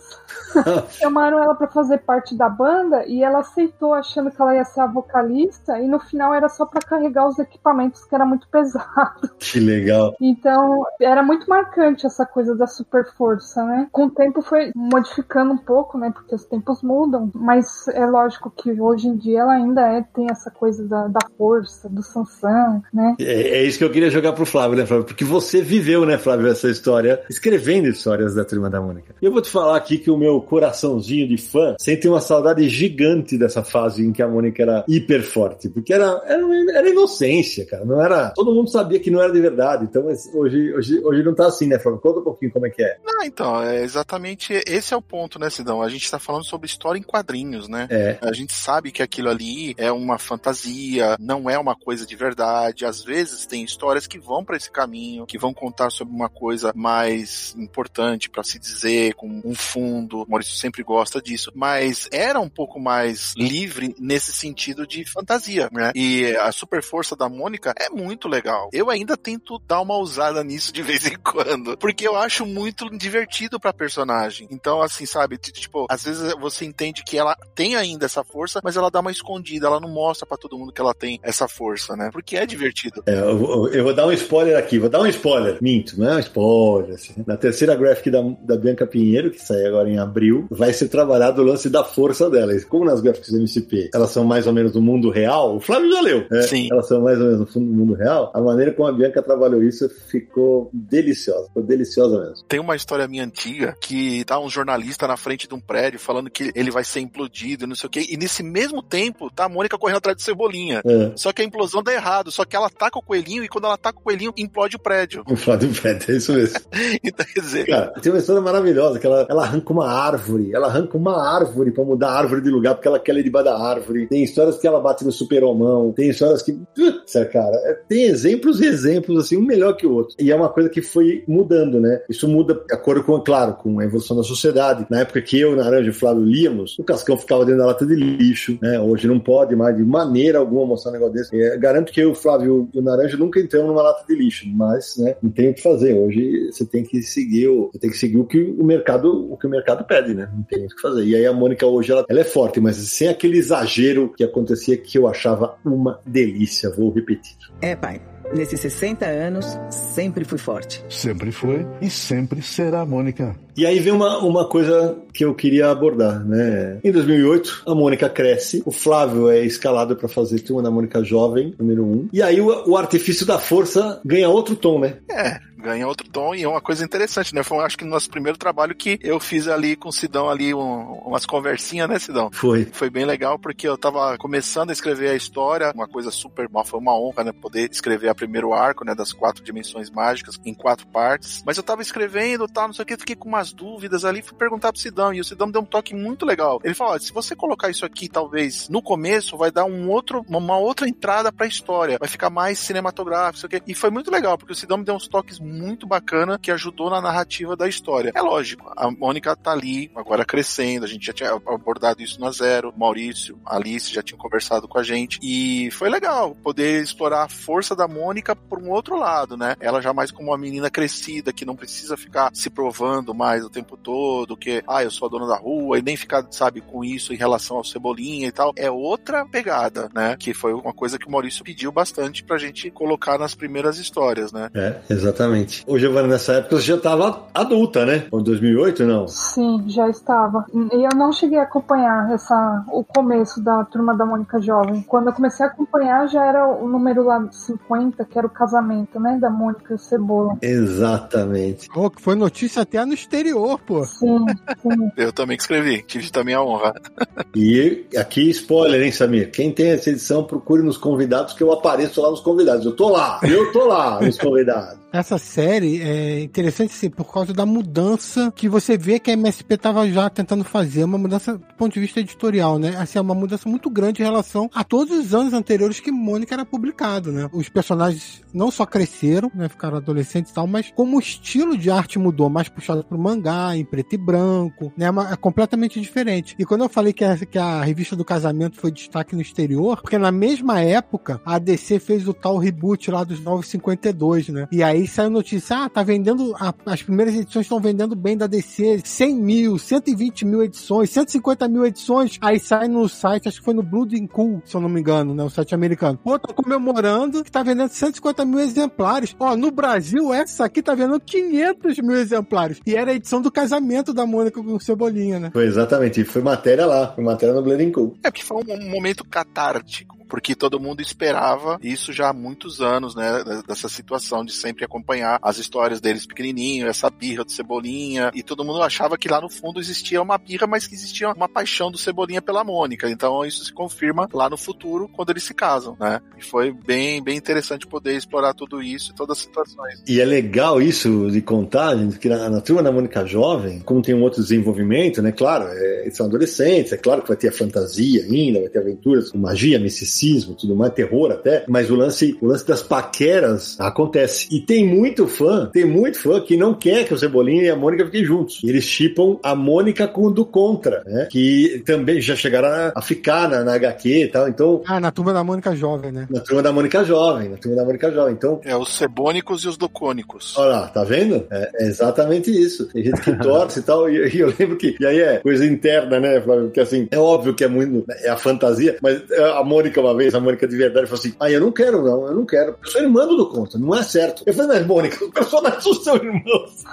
*laughs* chamaram ela para fazer parte da banda e ela aceitou achando que ela ia ser a vocalista e no final era só para carregar os equipamentos que era muito pesado. *laughs* Que legal. Então, era muito marcante essa coisa da super força, né? Com o tempo foi modificando um pouco, né? Porque os tempos mudam, mas é lógico que hoje em dia ela ainda é, tem essa coisa da, da força, do Sansão, né? É, é isso que eu queria jogar pro Flávio, né, Flávio? Porque você viveu, né, Flávio, essa história, escrevendo histórias da Turma da Mônica. E eu vou te falar aqui que o meu coraçãozinho de fã sente uma saudade gigante dessa fase em que a Mônica era hiper forte, porque era, era, era inocência, cara. Não era. Todo mundo sabia que não era de verdade. Então hoje, hoje, hoje não tá assim, né, Flávio? Conta um pouquinho como é que é. Não, então, é exatamente esse é o ponto, né, Sidão? A gente tá falando sobre história em quadrinhos, né? É. A gente sabe que aquilo ali é uma fantasia, não é uma coisa de verdade. Às vezes tem histórias que vão para esse caminho, que vão contar sobre uma coisa mais importante para se dizer, com um fundo. O Maurício sempre gosta disso, mas era um pouco mais livre nesse sentido de fantasia, né? E a super força da Mônica é muito legal. Eu ainda tento dar uma usada nisso de *laughs* vez em quando, porque eu acho muito divertido pra personagem. Então, assim, sabe, tipo, às vezes você entende que ela tem ainda essa força, mas ela dá uma escondida, ela não mostra para todo mundo que ela tem essa força, né? Porque é divertido. É, eu, eu, vou dar um spoiler aqui, vou dar um spoiler. Minto, não é um spoiler. Assim. Na terceira graphic da, da Bianca Pinheiro, que sai agora em abril, vai ser trabalhado o lance da força dela. Como nas graphics do MCP elas são mais ou menos do mundo real, o Flávio já leu. Né? Sim. Elas são mais ou menos do mundo real. A maneira como a Bianca trabalhou isso ficou deliciosa. Ficou deliciosa mesmo. Tem uma história minha antiga que tá um jornalista na frente de um prédio falando que ele vai ser implodido, não sei o quê. E nesse mesmo tempo, tá a Mônica correndo atrás do Cebolinha. É. Só que a implosão dá errado. Só que ela taca o coelhinho e quando ela taca o coelhinho, implode o prédio. O prédio, é isso mesmo. *laughs* então, quer dizer. Cara, tem uma história maravilhosa que ela, ela arranca uma árvore. Ela arranca uma árvore pra mudar a árvore de lugar porque ela quer ler debaixo da árvore. Tem histórias que ela bate no super-homão. Tem histórias que. Putz, cara, é, tem exemplos e exemplos, assim, um melhor que o outro. E é uma coisa que foi mudando, né? Isso muda de acordo com, claro, com a evolução da sociedade. Na época que eu, Naranja e o Flávio líamos, o Cascão ficava dentro da lata de lixo, né? Hoje não pode mais, de maneira alguma, mostrar um negócio desse. É, garanto que eu, o Flávio e o Naranja nunca entramos numa lata de lixo, mas, né, não tem o que fazer. Hoje você tem que seguir o, tem que seguir o que o mercado, o que o mercado pede, né? Não tem o que fazer. E aí a Mônica hoje, ela, ela é forte, mas sem aquele exagero que acontecia que eu achava uma delícia. Vou repetir. É, pai. Nesses 60 anos, sempre fui forte. Sempre foi e sempre será, Mônica. E aí vem uma, uma coisa que eu queria abordar, né? Em 2008, a Mônica cresce, o Flávio é escalado para fazer Turma da Mônica Jovem, número 1. Um, e aí o, o artifício da força ganha outro tom, né? É, ganha outro tom e é uma coisa interessante, né? Foi, acho que no nosso primeiro trabalho que eu fiz ali com o Sidão ali um, umas conversinhas, né, Sidão? Foi. Foi bem legal porque eu tava começando a escrever a história, uma coisa super, foi uma honra, né, poder escrever a primeiro arco, né, das quatro dimensões mágicas em quatro partes. Mas eu tava escrevendo, tal, não sei o que, fiquei com umas dúvidas ali, fui perguntar pro Sidão e o Sidão me deu um toque muito legal. Ele falou: se você colocar isso aqui, talvez no começo, vai dar um outro, uma outra entrada pra história, vai ficar mais cinematográfico, sei o que. E foi muito legal, porque o Sidão me deu uns toques muito bacana que ajudou na narrativa da história. É lógico, a Mônica tá ali, agora crescendo, a gente já tinha abordado isso na Zero, Maurício, Alice já tinham conversado com a gente, e foi legal poder explorar a força da Mônica por um outro lado, né? Ela já mais como uma menina crescida, que não precisa ficar se provando mais o tempo todo, que, ah, eu sou a dona da rua, e nem ficar, sabe, com isso em relação ao Cebolinha e tal. É outra pegada, né? Que foi uma coisa que o Maurício pediu bastante pra gente colocar nas primeiras histórias, né? É, exatamente. Ô, Giovana, nessa época você já estava adulta, né? Em 2008, não? Sim, já estava. E eu não cheguei a acompanhar essa, o começo da Turma da Mônica Jovem. Quando eu comecei a acompanhar, já era o número lá 50, que era o casamento, né? Da Mônica e o Cebola. Exatamente. Pô, que foi notícia até no exterior, pô. Sim, sim. *laughs* Eu também que escrevi, tive também a honra. *laughs* E aqui, spoiler, hein, Samir? Quem tem essa edição, procure nos convidados, que eu apareço lá nos convidados. Eu tô lá, eu tô lá nos convidados. Essa série é interessante assim, por causa da mudança que você vê que a MSP estava já tentando fazer, uma mudança do ponto de vista editorial, né? Assim, é uma mudança muito grande em relação a todos os anos anteriores que Mônica era publicado, né? Os personagens não só cresceram, né? Ficaram adolescentes e tal, mas como o estilo de arte mudou, mais puxado pro mangá, em preto e branco, né? É completamente diferente. E quando eu falei que a, que a revista do casamento foi destaque no exterior, porque na mesma época a DC fez o tal reboot lá dos 952, né? E aí saiu notícia, ah, tá vendendo, a- as primeiras edições estão vendendo bem da DC, 100 mil, 120 mil edições, 150 mil edições, aí sai no site, acho que foi no Blood and Cool, se eu não me engano, né, o site americano. Pô, tá comemorando que tá vendendo 150 mil exemplares. Ó, no Brasil, essa aqui tá vendendo 500 mil exemplares. E era a edição do casamento da Mônica com o Cebolinha, né? Foi exatamente, foi matéria lá, foi matéria no Bleeding Cool. É porque foi um um momento catártico. Porque todo mundo esperava isso já há muitos anos, né? Dessa situação de sempre acompanhar as histórias deles pequenininho, essa birra do Cebolinha. E todo mundo achava que lá no fundo existia uma birra, mas que existia uma paixão do Cebolinha pela Mônica. Então isso se confirma lá no futuro, quando eles se casam, né? E foi bem, bem interessante poder explorar tudo isso e todas as situações. E é legal isso de contar, gente, que na, na turma da Mônica Jovem, como tem um outro desenvolvimento, né? Claro, é, eles são adolescentes, é claro que vai ter a fantasia ainda, vai ter aventuras com magia, misticismo, tudo mais, terror até, mas o lance, o lance das paqueras acontece. E tem muito fã, tem muito fã que não quer que o Cebolinha e a Mônica fiquem juntos. E eles chipam a Mônica com o do Contra, né? Que também já chegaram a, a ficar na, na HQ e tal. Então, Ah, na turma da Mônica Jovem, né? na turma da Mônica Jovem, na turma da Mônica Jovem. Então, É os cebônicos e os docônicos. Olha lá, tá vendo? É, é exatamente isso. Tem gente que torce e tal, e, e eu lembro que. E aí é coisa interna, né, Flávio? Porque assim, é óbvio que é muito. É a fantasia, mas a Mônica, uma vez, a Mônica de verdade, falou assim: Ah, eu não quero, não, eu não quero. Eu sou irmã do do Contra, não é certo. Eu falei, mas Mônica, os personagens são seus irmãos.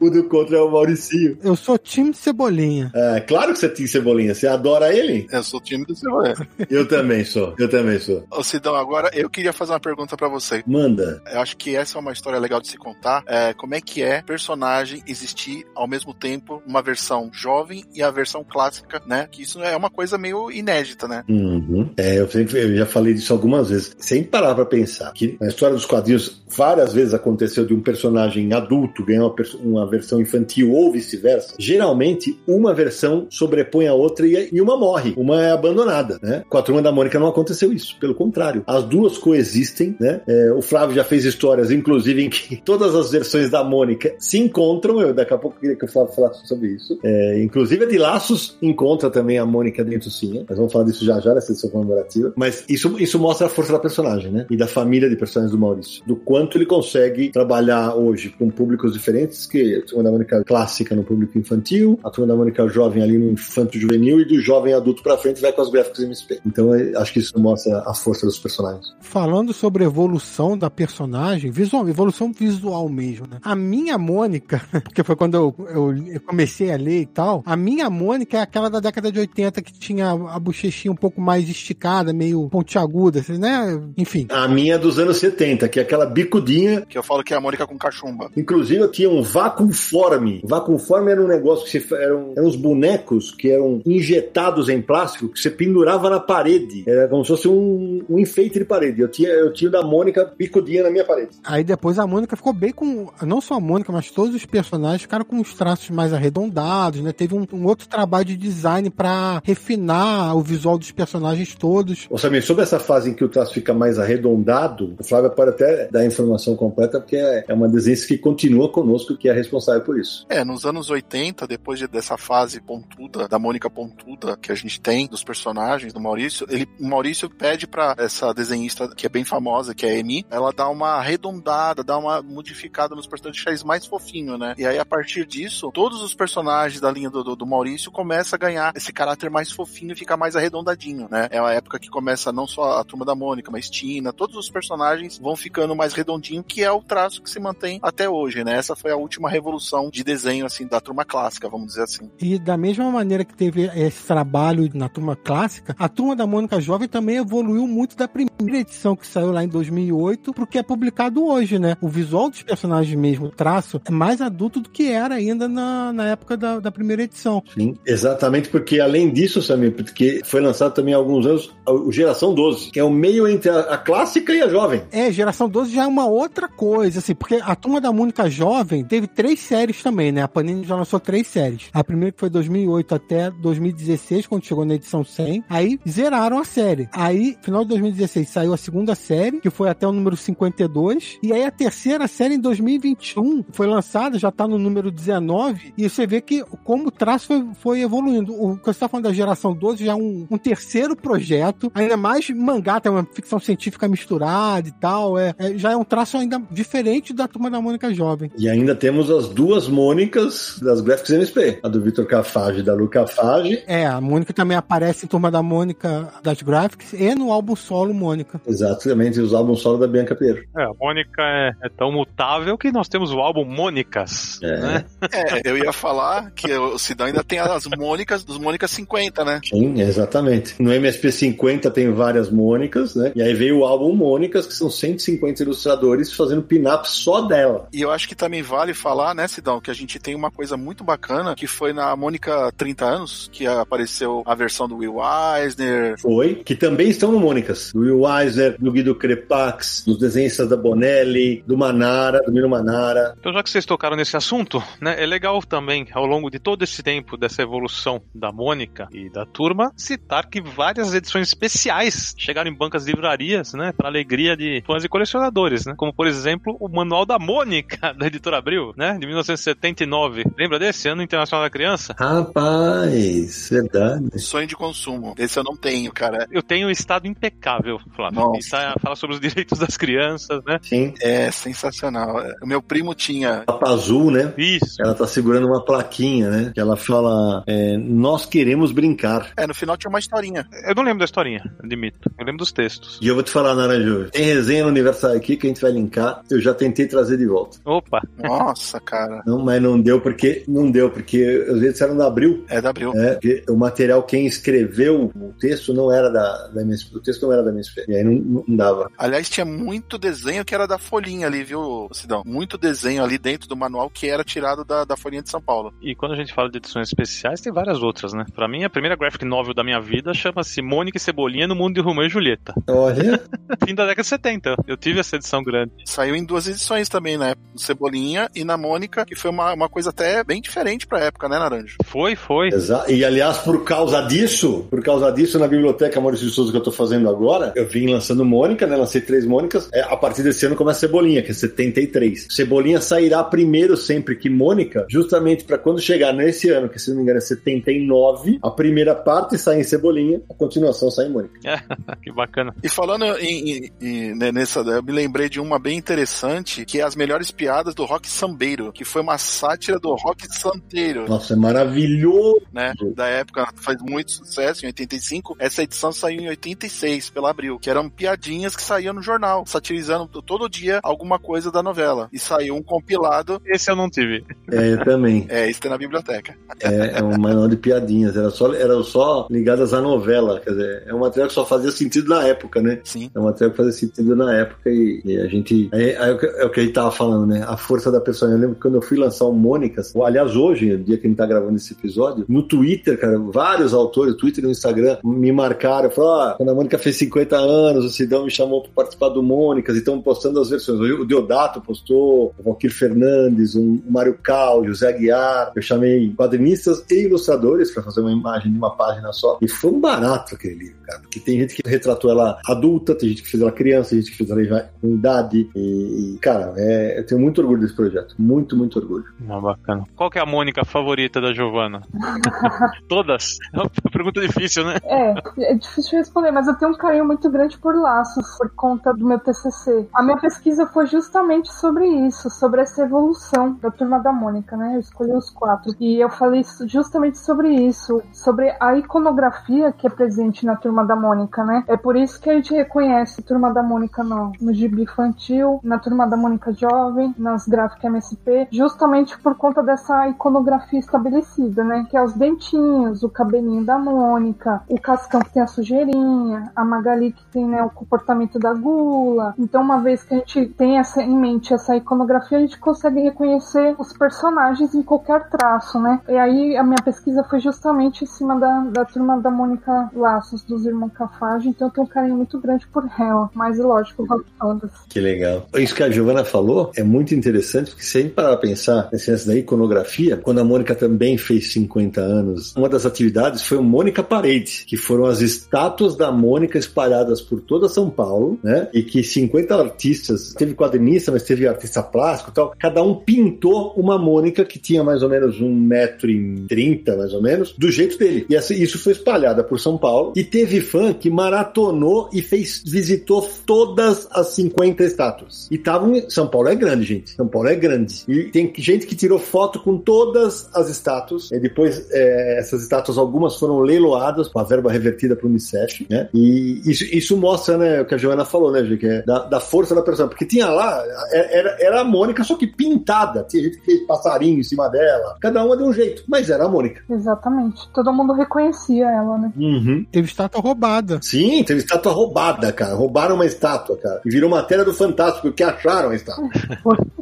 o do *laughs* Contra é o Mauricinho. Eu sou time Cebolinha. É, claro que você tem cebolinha, você adora ele? Eu sou o time do Cebolinha. *laughs* Eu também sou, eu também sou. Ô Sidão, agora eu queria fazer uma pergunta pra você. Manda. Eu acho que essa é uma história legal de se contar. É, como é que é personagem existir ao mesmo tempo uma versão jovem e a versão clássica, né? Que isso é uma coisa meio inédita, né? Uhum. É, eu, sempre, eu já falei disso algumas vezes, sem parar pra pensar que na história dos quadrinhos várias vezes aconteceu de um personagem adulto ganhar uma, uma versão infantil ou vice-versa. Geralmente, uma versão sobrepõe a outra e, e uma morre, uma é abandonada, né? Com a turma da Mônica não aconteceu isso, pelo contrário. As duas coexistem, né? É, o Flávio já fez histórias, inclusive, em que *laughs* todas as versões da Mônica se encontram. Eu daqui a pouco queria que o Flávio falasse sobre isso. É, inclusive, a de Laços encontra também a Mônica dentro sim. Mas vamos falar disso já já nessa edição comemorativa. Mas isso, isso mostra a força da personagem, né? E da família de personagens do Maurício. Do quanto ele consegue trabalhar hoje com públicos diferentes, que a turma da Mônica clássica no público infantil, a turma da Mônica jovem ali no infanto juvenil e do jovem adulto pra frente vai com as gráficas MSP. Então eu acho que isso mostra a força dos personagens. Falando sobre evolução da personagem, visual, evolução visual mesmo, né? A minha Mônica, *laughs* porque foi quando eu, eu- eu comecei a ler e tal, a minha Mônica é aquela da década de 80 que tinha a bochechinha um pouco mais esticada, meio pontiaguda, assim, né? Enfim. A minha é dos anos 70, que é aquela bicudinha Que eu falo que é a Mônica com cachumba. Inclusive, eu tinha um vacuumforme. Vacuumforme era um negócio que você, eram, eram uns bonecos que eram injetados em plástico que você pendurava na parede. Era como se fosse um, um enfeite de parede. Eu tinha, eu tinha o da Mônica bicudinha na minha parede. Aí depois a Mônica ficou bem com. Não só a Mônica, mas todos os personagens ficaram com os traços mais arredondados, né? Teve um, um outro trabalho de design pra refinar o visual dos personagens todos. Ô, Samir, sobre essa fase em que o traço fica mais arredondado, o Flávio pode até dar a informação completa, porque é, é uma desenhista que continua conosco, que é responsável por isso. É, nos anos 80, depois de- dessa fase pontuda, da Mônica pontuda que a gente tem dos personagens do Maurício, ele, o Maurício pede pra essa desenhista, que é bem famosa, que é a Emi, ela dá uma arredondada, dá uma modificada nos personagens, mais fofinho, né? E aí, a partir disso, todos os personagens da linha do, do, do Maurício começam a ganhar esse caráter mais fofinho e ficar mais arredondadinho, né? É uma época que começa não só a turma da Mônica, mas Tina, todos os personagens vão ficando mais redondinho, que é o traço que se mantém até hoje, né? Essa foi a última revolução de desenho, assim, da turma clássica, vamos dizer assim. E da mesma maneira que teve esse trabalho na turma clássica, a turma da Mônica Jovem também evoluiu muito da primeira edição que saiu lá em 2008 pro que é publicado hoje, né? O visual dos personagens mesmo, o traço, é mais adulto do que era ainda na, na época da, da primeira edição. Sim, exatamente porque além disso, Samir, porque foi lançado também há alguns anos o Geração 12, que é o meio entre a, a clássica e a jovem. É, geração 12 já é uma outra coisa, assim, porque a turma da Mônica Jovem teve três séries também, né? A Panini já lançou três séries. A primeira que foi 2008 até 2016, quando chegou na edição 100. Aí zeraram a série. Aí, final de 2016, saiu a segunda série, que foi até o número 52. E aí a terceira série em 2021 foi lançada, já tá no número 19. E você vê que como o traço foi, foi evoluindo. O que você tá falando da geração 12 já é um, um terceiro projeto Ainda mais mangá, tem uma ficção científica misturada e tal. É, é, já é um traço ainda diferente da Turma da Mônica Jovem. E ainda temos as duas Mônicas das Graphics MSP. A do Vitor Cafage e da Lu Cafage. É, a Mônica também aparece em Turma da Mônica das Graphics e no álbum solo Mônica. Exatamente, os álbuns solo da Bianca Pinheiro. É, a Mônica é, é tão mutável que nós temos o álbum Mônicas. É. Né? É, eu ia falar que o Sidão ainda tem as Mônicas dos Mônicas 50, né? Sim, exatamente. No MSP 50 tem várias Mônicas, né? E aí veio o álbum Mônicas, que são 150 ilustradores fazendo pin-up só dela. E eu acho que também vale falar, né, Sidão, que a gente tem uma coisa muito bacana, que foi na Mônica 30 anos, que apareceu a versão do Will Eisner. Foi, que também estão no Mônicas. Do Will Eisner, do Guido Crepax, dos desenhistas da Bonelli, do Manara, do Mino Manara. Então, já que vocês tocaram nesse assunto, né, é legal também, ao longo de todo esse tempo dessa evolução da Mônica e da turma, citar que várias edições especiais chegaram em bancas de livrarias, né, para alegria de fãs e colecionadores, né, como por exemplo o Manual da Mônica *laughs* da Editora Abril, né, de 1979. Lembra desse ano internacional da criança? Rapaz, verdade. Sonho de consumo. Esse eu não tenho, cara. Eu tenho um estado impecável, Flávio. Nossa. Tá- fala sobre os *laughs* direitos das crianças, né? Sim. É sensacional. O meu primo tinha. Papa Azul, né? Isso. Ela tá segurando uma plaquinha, né? Que ela fala: é, Nós queremos brincar. É, no final tinha uma historinha. Eu não lembro da historinha, admito. Eu lembro dos textos. E eu vou te falar, Naranjo, tem resenha no Universal aqui que a gente vai linkar. Eu já tentei trazer de volta. Opa, Nossa, cara. Não, mas não deu porque. Não deu, porque os eles eram da Abril. É da Abril. É, o material, quem escreveu o texto não era da, da MSP. O texto não era da MSP. E aí não, não dava. Aliás, tinha muito desenho que era da folhinha ali, viu, Sidão? Muito desenho ali dentro do manual que era tirado da, da folhinha de São Paulo. E quando a gente fala de edições especiais, tem várias outras, né? Pra mim, a primeira graphic novel da minha vida chama-se Mônica e Cebolinha no Mundo de Romeu e Julieta. Olha. *laughs* Fim da década de 70. Eu tive essa edição grande. Saiu em duas edições também, né? No Cebolinha e na Mônica, que foi uma, uma coisa até bem diferente pra época, né, Naranjo? Foi, foi. Exa- E aliás, por causa disso, por causa disso, na biblioteca Maurício de Souza que eu tô fazendo agora, eu vim lançando Mônica, né? Lancei três Mônicas. É, a partir desse ano começa Cebolinha, que é 73. Cebolinha sairá primeiro sempre que Mônica, justamente para quando chegar nesse ano, que se não me engano é 79, a primeira parte sai em Cebolinha, a continuação sai em Mônica. *laughs* que bacana. E falando em, em- em- né, nessa, eu me lembrei de uma bem interessante, que é as melhores piadas do rock sambeiro, que foi uma sátira do rock santeiro, Nossa, é maravilhoso. né? Da época, faz muito sucesso, em 85. Essa edição saiu em 86, pela Abril, que eram piadinhas que saíam no jornal, satirizando todo dia alguma coisa da novela. E saiu um compilado, Esse eu não tive. É, eu também. é, isso tem na biblioteca. É, é um manual de piadinhas. Era só, era só ligadas à novela. Quer dizer, é um material que só fazia sentido na época, né? Sim. É um material que fazia sentido na época e, e a gente. É, é o que- é o que a gente tava falando, né? A força da pessoa. Eu lembro que quando eu fui lançar o Mônicas, ou, aliás, hoje, o dia que a gente tá gravando esse episódio, no Twitter, cara, vários autores, Twitter e no Instagram, me marcaram. Falaram, ó, quando a Mônica fez 50 anos, o Sidão me chamou pra participar do Mônicas e estão postando as versões. O Deodato postou, o Valquir Fernandes, o Mário Cal, José Aguiar. Eu chamei quadrinistas e ilustradores pra fazer uma imagem de uma página só. E foi um barato aquele livro, cara. Porque tem gente que retratou ela adulta, tem gente que fez ela criança, tem gente que fez ela já com idade. E, e, cara, é, eu tenho muito orgulho desse projeto. Muito, muito orgulho. Ah, bacana. Qual que é a Mônica favorita da Giovanna? *laughs* Todas? É uma pergunta difícil, né? É, é difícil responder, mas eu tenho um carinho muito grande por laços, por conta do meu TCC. A minha pesquisa foi justamente sobre isso, sobre essa evolução da turma da Mônica, né? Eu escolhi os quatro. E eu falei justamente sobre isso, sobre a iconografia que é presente na turma da Mônica, né? É por isso que a gente reconhece turma da Mônica no, no gibi infantil, na turma da Mônica jovem, nas gráficas MSP, justamente por conta dessa iconografia estabelecida, né? Que é os dentinhos, o cabelinho da Mônica, o Cascão que tem a sujeirinha, a Magali que tem né, o comportamento da gula. Então, uma vez que a gente tem essa, em mente essa iconografia, a gente consegue reconhecer os personagens em qualquer traço, né? E aí a minha pesquisa foi justamente em cima da, da turma da Mônica Laços, dos irmãos Cafage, então eu tenho um carinho muito grande por ela, mas lógico, todas. Que legal. Isso que a Giovana falou é muito interessante, porque se a gente parar pra pensar nesse lance da iconografia, quando a Mônica também fez 50 anos, uma das atividades foi o Mônica Parade, que foram as estátuas da Mônica espalhadas por toda São Paulo, né? E que 50 artistas, teve quadrinista, mas teve artista plástico e tal, cada um pintou uma Mônica que tinha mais ou menos um metro e trinta, mais ou menos, do jeito dele. E isso foi espalhada por São Paulo, e teve fã que maratonou e fez, visitou todas as 50 estátuas. E estavam. São Paulo é grande, gente. São Paulo é grande. E tem gente que tirou foto com todas as estátuas. E depois, é, essas estátuas, algumas foram leiloadas com a verba revertida para o Unicef, né? E isso, isso mostra, né, o que a Joana falou, né, Gê, que é da, da força da pessoa. Porque tinha lá, é, era, era a Mônica, só que pintada. Tinha gente que fez passarinho em cima dela. Cada uma de um jeito, mas era a Mônica. Exatamente. Todo mundo reconhecia ela, né? Uhum. Teve estátua roubada. Sim, teve estátua roubada, cara. Roubaram uma estátua, cara. E virou matéria do Fantástico, que acharam a estátua.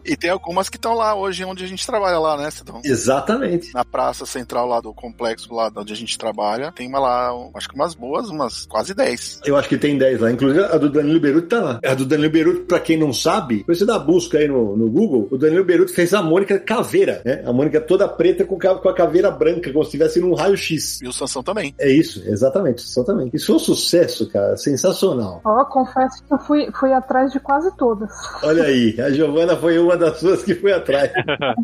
E tem algumas que estão lá hoje onde a gente trabalha lá, né, Cidão? Exatamente. Na praça central lá do complexo lá onde a gente trabalha, tem uma lá, acho que umas boas, umas quase 10. Eu acho que tem 10 lá. Inclusive, a do Danilo Beruti tá lá. A do Danilo Beruti, pra quem não sabe, você dá busca aí no, no Google, o Danilo Beruti fez a Mônica caveira, né? A Mônica toda preta com, com a caveira branca, como se estivesse num raio-x. E o Sansão também. É isso, exatamente, Isso foi um sucesso, cara, sensacional. Ó, confesso que eu fui, fui atrás de quase todas. Olha aí, a Giovana foi uma das suas que foi atrás. *laughs*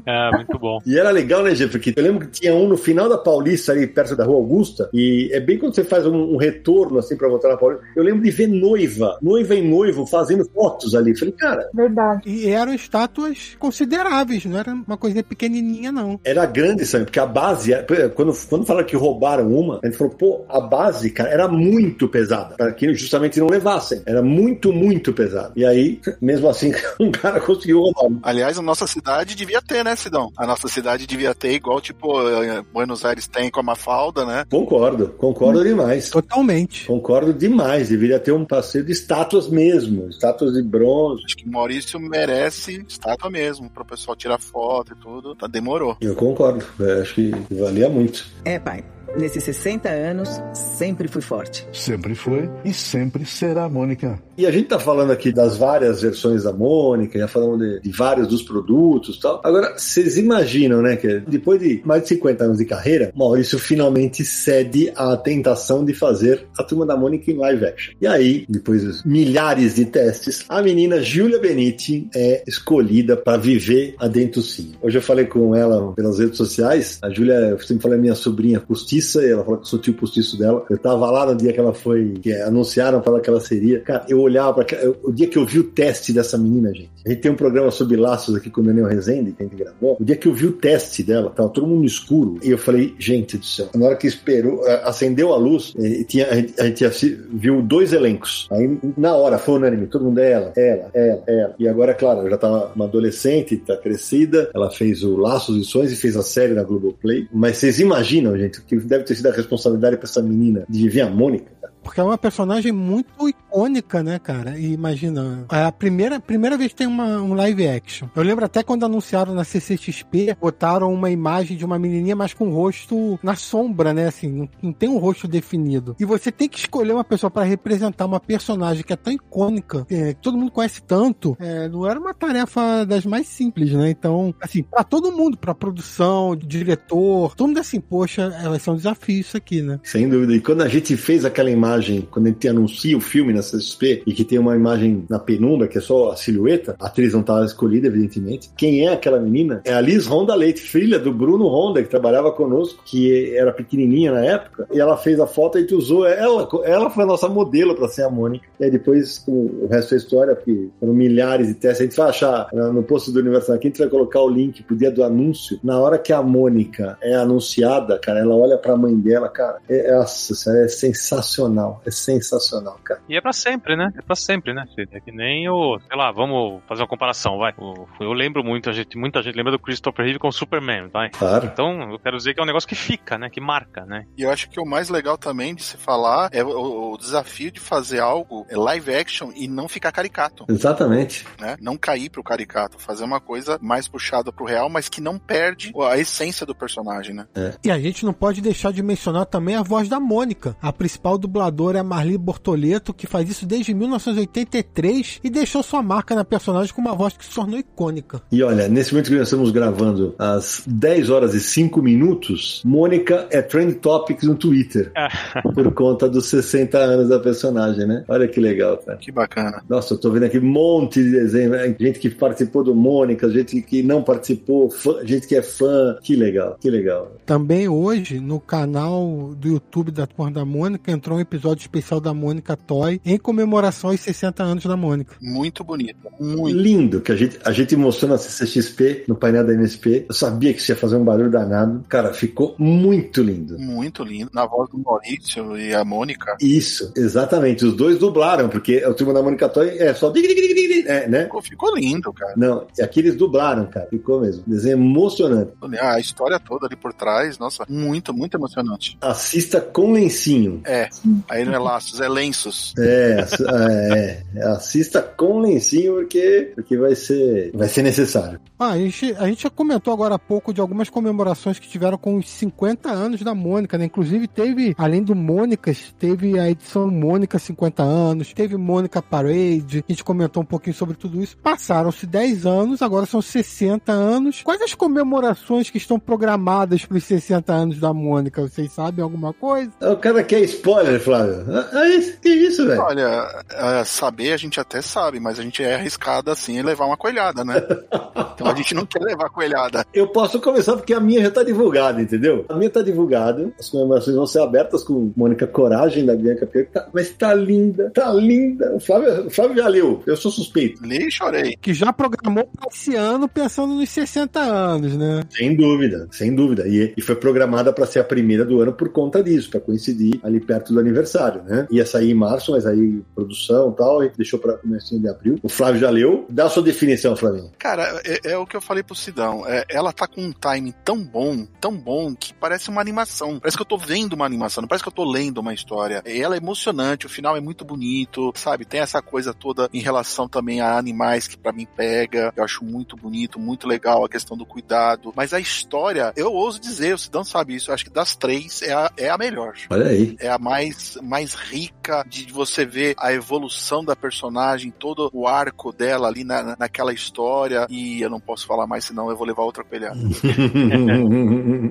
É, muito bom. E era legal, né, Gê? Porque eu lembro que tinha um no final da Paulista, ali perto da Rua Augusta, e é bem quando você faz um, um retorno, assim, pra voltar na Paulista. Eu lembro de ver noiva, noiva e noivo fazendo fotos ali. Falei, cara, Verdade. E eram estátuas consideráveis, não era uma coisinha pequenininha, não. era grande, sabe? Porque a base, quando, quando falaram que roubaram uma, a gente falou, pô, a base, cara, era muito pesada, para que justamente não levassem. Era muito, muito pesada. E aí, mesmo assim, *laughs* um cara conseguiu roubar. Aliás, a nossa cidade devia ter, né, Sidão? A nossa cidade devia ter, igual, tipo, eh, Buenos Aires tem com a Mafalda, né? Concordo, concordo demais. Totalmente. Concordo demais. Deveria ter um passeio de estátuas mesmo, estátuas de bronze. Acho que Maurício merece estátua mesmo, pro pessoal tirar foto e tudo. Tá, demorou. Eu concordo. Eu acho que valia muito. É, pai. Nesses 60 anos, sempre fui forte. Sempre foi e sempre será Mônica. E a gente tá falando aqui das várias versões da Mônica, já falamos de, de vários dos produtos e tal. Agora, vocês imaginam, né, que depois de mais de 50 anos de carreira, Maurício finalmente cede à tentação de fazer a Turma da Mônica em live action. E aí, depois de milhares de testes, a menina Júlia Benite é escolhida para viver a Dentucinho. Hoje eu falei com ela pelas redes sociais, a Júlia, eu sempre falei minha sobrinha postiça, e ela falou que eu sou tio postiço dela. Eu tava lá no dia que ela foi, que anunciaram para ela que ela seria. Cara, eu olhava para o dia que eu vi o teste dessa menina, gente. A gente tem um programa sobre laços aqui com o Daniel Rezende, que a gente gravou. O dia que eu vi o teste dela, tava todo mundo escuro. E eu falei, gente do céu. Na hora que esperou, acendeu a luz, tinha, a gente, a gente viu dois elencos. Aí, na hora, foi unânime. Todo mundo é ela, ela, ela, ela. E agora, claro, ela já tava uma adolescente, tá crescida. Ela fez o Laços e Sonhos e fez a série na Globoplay. Mas vocês imaginam, gente, que deve ter sido a responsabilidade pra essa menina de viver a Mônica? cara? Porque é uma personagem muito icônica, né, cara? E imagina, é a primeira, primeira vez que tem uma, um live action. Eu lembro até quando anunciaram na CCXP, botaram uma imagem de uma menininha, mas com o rosto na sombra, né? Assim, não, não tem um rosto definido. E você tem que escolher uma pessoa para representar uma personagem que é tão icônica, é, que todo mundo conhece tanto, é, não era uma tarefa das mais simples, né? Então, assim, para todo mundo, pra produção, diretor, todo mundo assim, poxa, é, vai ser um desafio isso aqui, né? Sem dúvida. E quando a gente fez aquela imagem, quando a gente anuncia o filme na CSP e que tem uma imagem na penumbra, que é só a silhueta, a atriz não estava escolhida, evidentemente. Quem é aquela menina? É a Liz Honda Leite, filha do Bruno Honda, que trabalhava conosco, que era pequenininha na época. E ela fez a foto e gente usou ela. Ela foi a nossa modelo para ser a Mônica. E aí depois o, resto é história, porque foram milhares de testes. A gente vai achar uh, no post do Universo aqui, a gente vai colocar o link pro dia do anúncio. Na hora que a Mônica é anunciada, cara, ela olha pra mãe dela, cara. É, é sensacional. É sensacional, cara. E é pra sempre, né? É pra sempre, né? É que nem o. Sei lá, vamos fazer uma comparação, vai. O- eu lembro muito, a gente, muita gente lembra do Christopher Reeve com o Superman, vai. Claro. Então, eu quero dizer que é um negócio que fica, né? Que marca, né? E eu acho que o mais legal também de se falar é o, o desafio de fazer algo é live action e não ficar caricato, Exatamente. né? Não cair pro caricato, fazer uma coisa mais puxada pro real, mas que não perde a essência do personagem, né? E a gente não pode deixar de mencionar também a voz da Mônica. A principal dubladora é a Marli Bortoleto, que faz isso desde 1983 e deixou sua marca na personagem com uma voz que se tornou icônica. E olha, nesse momento que nós estamos gravando, às 10 horas e 5 minutos, Mônica é Trend Topics no Twitter. *laughs* por conta dos 60 anos da personagem, né? Olha que legal, cara. Que bacana. Nossa, eu tô vendo aqui um monte de desenho, né? gente que participou do Mônica, gente que não participou, fã- gente que é fã. Que legal, que legal. Também hoje, no canal do YouTube da Turma da Mônica, entrou um episódio episódio especial da Mônica Toy em comemoração aos 60 anos da Mônica. Muito bonito. Muito. Lindo, que a gente, a gente mostrou na CCXP, no painel da MSP. Eu sabia que isso ia fazer um barulho danado. Cara, ficou muito lindo. Muito lindo. Na voz do Maurício e a Mônica. Isso, exatamente. Os dois dublaram, porque o turma da Mônica Toy é só. dig, dig, dig, dig, dig, É, né? Ficou, ficou lindo, cara. Não, e aqui eles dublaram, cara. Ficou mesmo. Desenho emocionante. A história toda ali por trás, nossa, muito, muito emocionante. Assista com lencinho. É, aí não é laços, é lenços. É, é, é, assista com lencinho porque, porque vai ser vai ser necessário. Ah, a gente, a gente já comentou agora há pouco de algumas comemorações que tiveram com os 50 anos da Mônica, né? Inclusive teve, além do Mônicas, teve a edição Mônica 50 anos, teve Mônica Parade, a gente comentou um pouquinho sobre tudo isso. Passaram-se 10 anos, agora são 60 anos. Quais as comemorações que estão programadas para os 60 anos da Mônica? Vocês sabem alguma coisa? O cara quer spoiler, Flávio. Ah, ah, isso- que isso, velho? Olha, é, saber a gente até sabe, mas a gente é arriscado assim em levar uma coelhada, né? *laughs* Então a gente não quer levar coelhada. Eu posso começar porque a minha já tá divulgada, entendeu? A minha tá divulgada, as comemorações vão ser abertas com Mônica Coragem da Bianca Piero, tá- mas tá linda, tá linda. O Flávio, o Flávio já leu, eu sou suspeito. Li e chorei. Que já programou para esse ano pensando nos 60 anos, né? Sem dúvida, sem dúvida. E, e foi programada para ser a primeira do ano por conta disso, para coincidir ali perto do aniversário, né? Ia sair em março, mas aí produção e tal, a gente deixou para começo de abril. O Flávio já leu. Dá a sua definição, Flávio. Cara, é, é o que eu falei pro Sidão. É, ela tá com um timing tão bom, tão bom, que parece uma animação. Parece que eu tô vendo uma animação, não parece que eu tô lendo uma história. E ela é emocionante, o final é muito bonito, sabe? Tem essa coisa toda em relação também a animais que pra mim pega. Eu acho muito bonito, muito legal a questão do cuidado. Mas a história, eu ouso dizer, o Sidão sabe isso, eu acho que das três é a, é a melhor. Olha aí. É a mais, mais rica de você ver a evolução da personagem, todo o arco dela ali na, naquela história. E eu não posso falar mais, senão eu vou levar outra coelhada. *laughs*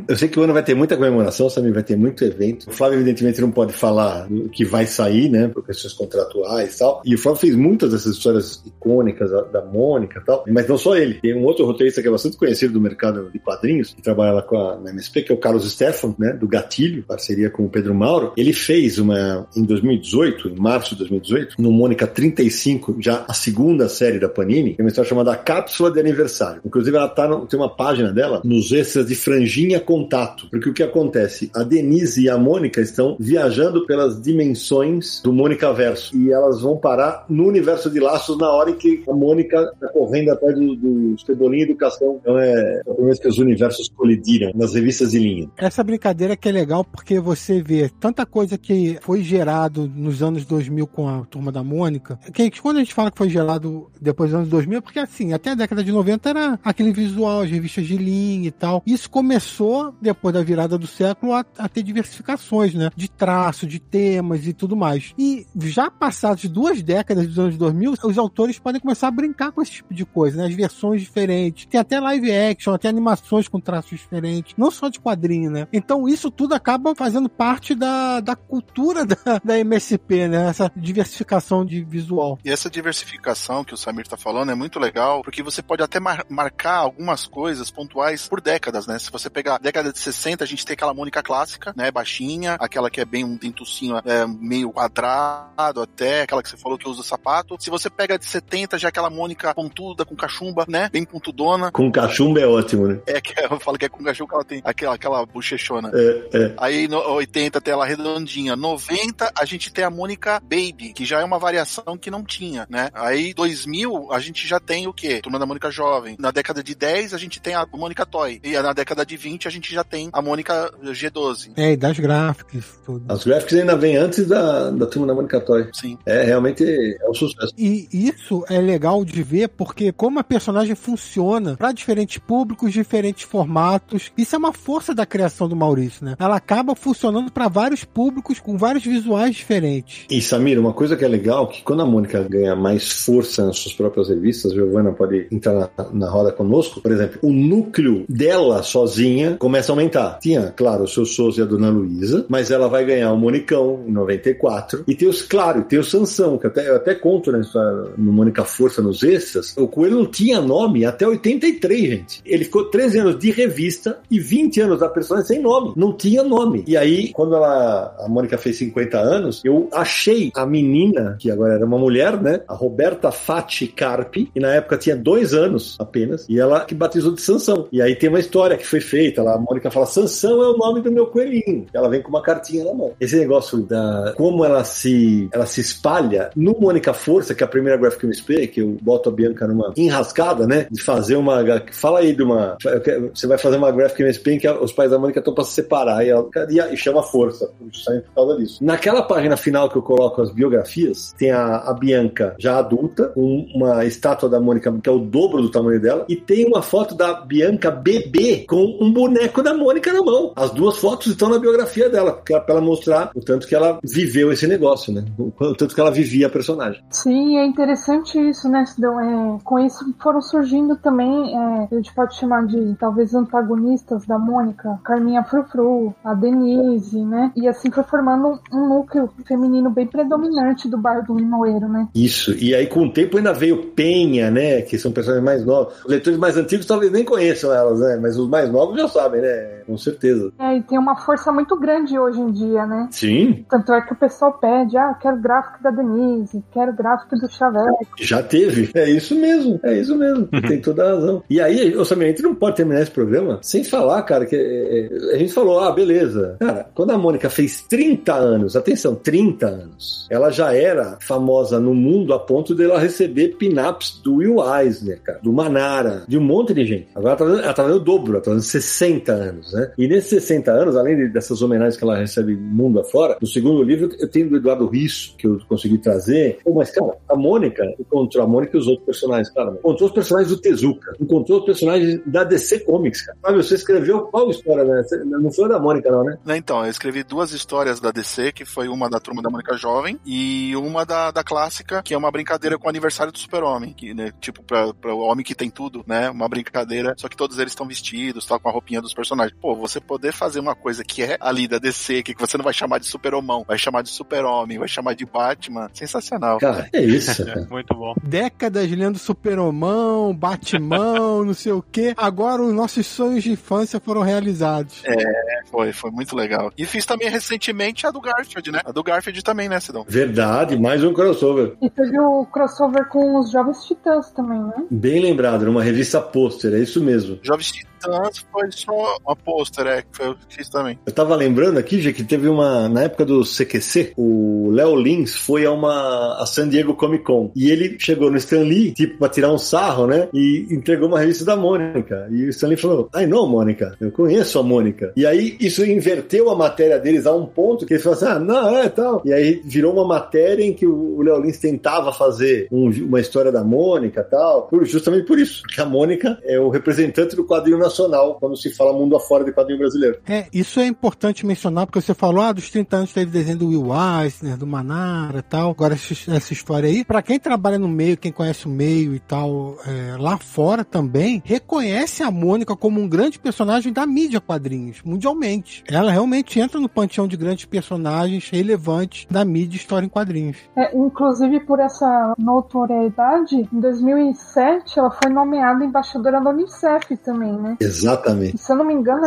Eu sei que o ano vai ter muita comemoração, sabe? Vai ter muito evento. O Flávio, evidentemente, não pode falar o que vai sair, né? Por questões contratuais e tal. E o Flávio fez muitas dessas histórias icônicas da, da Mônica e tal. Mas não só ele. Tem um outro roteirista que é bastante conhecido do mercado de quadrinhos, que trabalha lá com a na MSP, que é o Carlos Stefan, né? Do Gatilho, parceria com o Pedro Mauro. Ele fez uma, em 2018, em março de 2018, no Mônica 35, já a segunda série da Panini, é uma história chamada Cápsula de Aniversário. Inclusive, ela tá no, tem uma página dela nos extras de Franjinha Contato. Porque o que acontece? A Denise e a Mônica estão viajando pelas dimensões do Mônica Verso. E elas vão parar no universo de laços na hora em que a Mônica tá correndo atrás do, do Cebolinha e do Castão. Então é a primeira que os universos colidiram nas revistas de linha. Essa brincadeira que é legal porque você vê tanta coisa que foi gerado nos anos 2000 com a Turma da Mônica, que quando a gente fala que foi gerado depois dos anos 2000, é porque assim, até a década de 90 era aquele visual, as revistas de linha e tal. Isso começou, depois da virada do século, a, a ter diversificações, né? De traço, de temas e tudo mais. E já passados duas décadas dos anos 2000, os autores podem começar a brincar com esse tipo de coisa, né? As versões diferentes. Tem até live action, até animações com traços diferentes. Não só de quadrinho, né? Então isso tudo acaba fazendo parte da, da cultura *laughs* da, da MSP, né? Essa diversificação de visual. E essa diversificação que o Samir tá falando é muito legal, porque você pode até mar marcar algumas coisas pontuais por décadas, né? Se você pegar a década de 60, a gente tem aquela Mônica clássica, né? Baixinha, aquela que é bem um dentucinho é, meio quadrado até, aquela que você falou que usa sapato. Se você pega de 70, já é aquela Mônica pontuda, com cachumba, né? Bem pontudona. Com cachumba é ótimo, né? É que eu falo que é com cachumba que ela tem aquela, aquela bochechona. É, é. Aí no 80 tem ela redondinha. 90 a gente tem a Mônica Baby, que já é uma variação que não tinha, né? Aí 2000 a gente já tem o quê? Turma da Mônica Jovem. Na década de 10 a gente tem a Mônica Toy. E na década de 20 a gente já tem a Mônica G12. É, e das gráficas, tudo. As graphics ainda vêm antes da, da turma da Mônica Toy. Sim. É, realmente é um sucesso. E isso é legal de ver porque como a personagem funciona para diferentes públicos, diferentes formatos. Isso é uma força da criação do Maurício, né? Ela acaba funcionando para vários públicos com vários visuais diferentes. E Samir, uma coisa que é legal, que quando a Mônica ganha mais força nas suas próprias revistas, a Giovana pode entrar na, na roda conosco, por exemplo, o núcleo dela sozinha começa a aumentar. Tinha, claro, o seu Souza e a Dona Luísa, mas ela vai ganhar o Monicão em 94, e tem os, claro, tem o Sansão, que até, eu até conto né, no Mônica Força nos extras, o Coelho não tinha nome até 83, gente. Ele ficou 13 anos de revista e 20 anos da personagem sem nome. Não tinha nome. E aí, quando ela, a Mônica fez 50 anos, eu achei a menina, que agora era uma mulher, né? A Roberta Fati Carpi, e na época tinha dois anos apenas, e ela que batizou de Sansão. E aí tem uma história que foi feita lá, a Mônica fala: Sansão é o nome do meu coelhinho. Ela vem com uma cartinha na mão. Esse negócio da como ela se ela se espalha no Mônica Força, que é a primeira Graphic MSP, que eu boto a Bianca numa enrascada, né? De fazer uma. Fala aí de uma. Você vai fazer uma Graphic MSP em que os pais da Mônica estão pra se separar e, ela, e, chama Força, justamente por causa disso. Naquela página final que eu coloco as biografias, tem a, a Bianca já adulta, com uma estátua da Mônica que é o dobro do tamanho dela, e tem uma foto da Bianca bebê com um boneco da Mônica na mão. As duas fotos estão na biografia dela, para ela mostrar o tanto que ela viveu esse negócio, né? O tanto que ela vivia a personagem. Sim, é interessante isso, né, Sidão? É, com isso foram surgindo também, é, a gente pode chamar de talvez antagonistas da Mônica, Carminha Frufru, a Denise, né? E assim foi formando um núcleo feminino bem predominante do bairro do Limoeiro, né? Isso, e aí com o tempo ainda veio Penha, né? Que são personagens mais novos. Os leitores mais antigos talvez nem conheçam elas, né? Mas os mais novos já sabem, né? Com certeza. É, e tem uma força muito grande hoje em dia, né? Sim. Tanto é que o pessoal pede, ah, quero gráfico da Denise, quero gráfico do Xavier. Já teve. É isso mesmo, é isso mesmo. tem toda a razão. E aí, ô Samir, a gente não pode terminar esse programa sem falar, cara, que é, é, a gente falou, ah, beleza. Cara, quando a Mônica fez 30 anos, atenção, 30 anos, ela já era famosa no mundo a ponto de ela receber pin-ups do Will Eisner, cara, do Manara, de um monte de gente. Agora ela tá, fazendo, tá fazendo o dobro, ela tá fazendo 60 anos, né? E nesses 60 anos, além dessas homenagens que ela recebe mundo afora, no segundo livro eu tenho do Eduardo Risso, que eu consegui trazer. Mas, cara, a Mônica encontrou a Mônica e os outros personagens, cara, encontrou os personagens do Tezuka, encontrou os personagens da DC Comics, cara. Fábio, você escreveu qual história, né? Não foi da Mônica, não, né? Então, eu escrevi duas histórias da DC, que foi uma da Turma da Mônica Jovem e uma da, da clássica, que é uma brincadeira com o aniversário do Super-Homem, que, né, tipo, pra, pra o homem que tem tudo, né? Uma brincadeira, só que todos eles estão vestidos, tal, com a roupinha dos personagens. Pô, você poder fazer uma coisa que é ali da DC, que você não vai chamar de Super-Homão, vai chamar de Super-Homem, vai chamar de Batman, sensacional. Cara, é isso. *laughs* Cara. Muito bom. Décadas lendo Super-Homão, Batman, *laughs* não sei o quê. Agora os nossos sonhos de infância foram realizados. É, foi, foi muito legal. E fiz também recentemente a do Garfield, né? A do Garfield também, né, Sidão? Verdade, mais um crossover. E teve o crossover com os Jovens Titãs também, né? Bem lembrado, numa revista pôster, é isso mesmo. Jovens Titãs foi só uma pôster, é, que eu fiz também. Eu tava lembrando aqui, já que teve uma, na época do CQC, o Léo Lins foi a uma, a San Diego Comic Con, e ele chegou no Stan Lee, tipo, pra tirar um sarro, né, e entregou uma revista da Mônica, e o Stan Lee falou, ai não, Mônica, eu conheço a Mônica. E aí, isso inverteu a matéria deles a um ponto que ele falou assim, ah, não, é, tal. E aí virou uma matéria em que o Léo Lins tentava fazer um, uma história da Mônica, tal, justamente por isso, porque a Mônica é o representante do quadrinho nacional quando se fala mundo afora de quadrinho brasileiro. É, isso é importante mencionar, porque você falou, ah, dos 30 anos teve desenho do Will Eisner, do Manara e tal. Agora, essa história aí, para quem trabalha no meio, quem conhece o meio e tal, é, lá fora também, reconhece a Mônica como um grande personagem da mídia quadrinhos, mundialmente. Ela realmente entra no panteão de grandes personagens relevantes da mídia história em quadrinhos. É, inclusive, por essa notoriedade, em 2007 ela foi nomeada embaixadora da Unicef também, né? Exatamente. Se eu não me engano,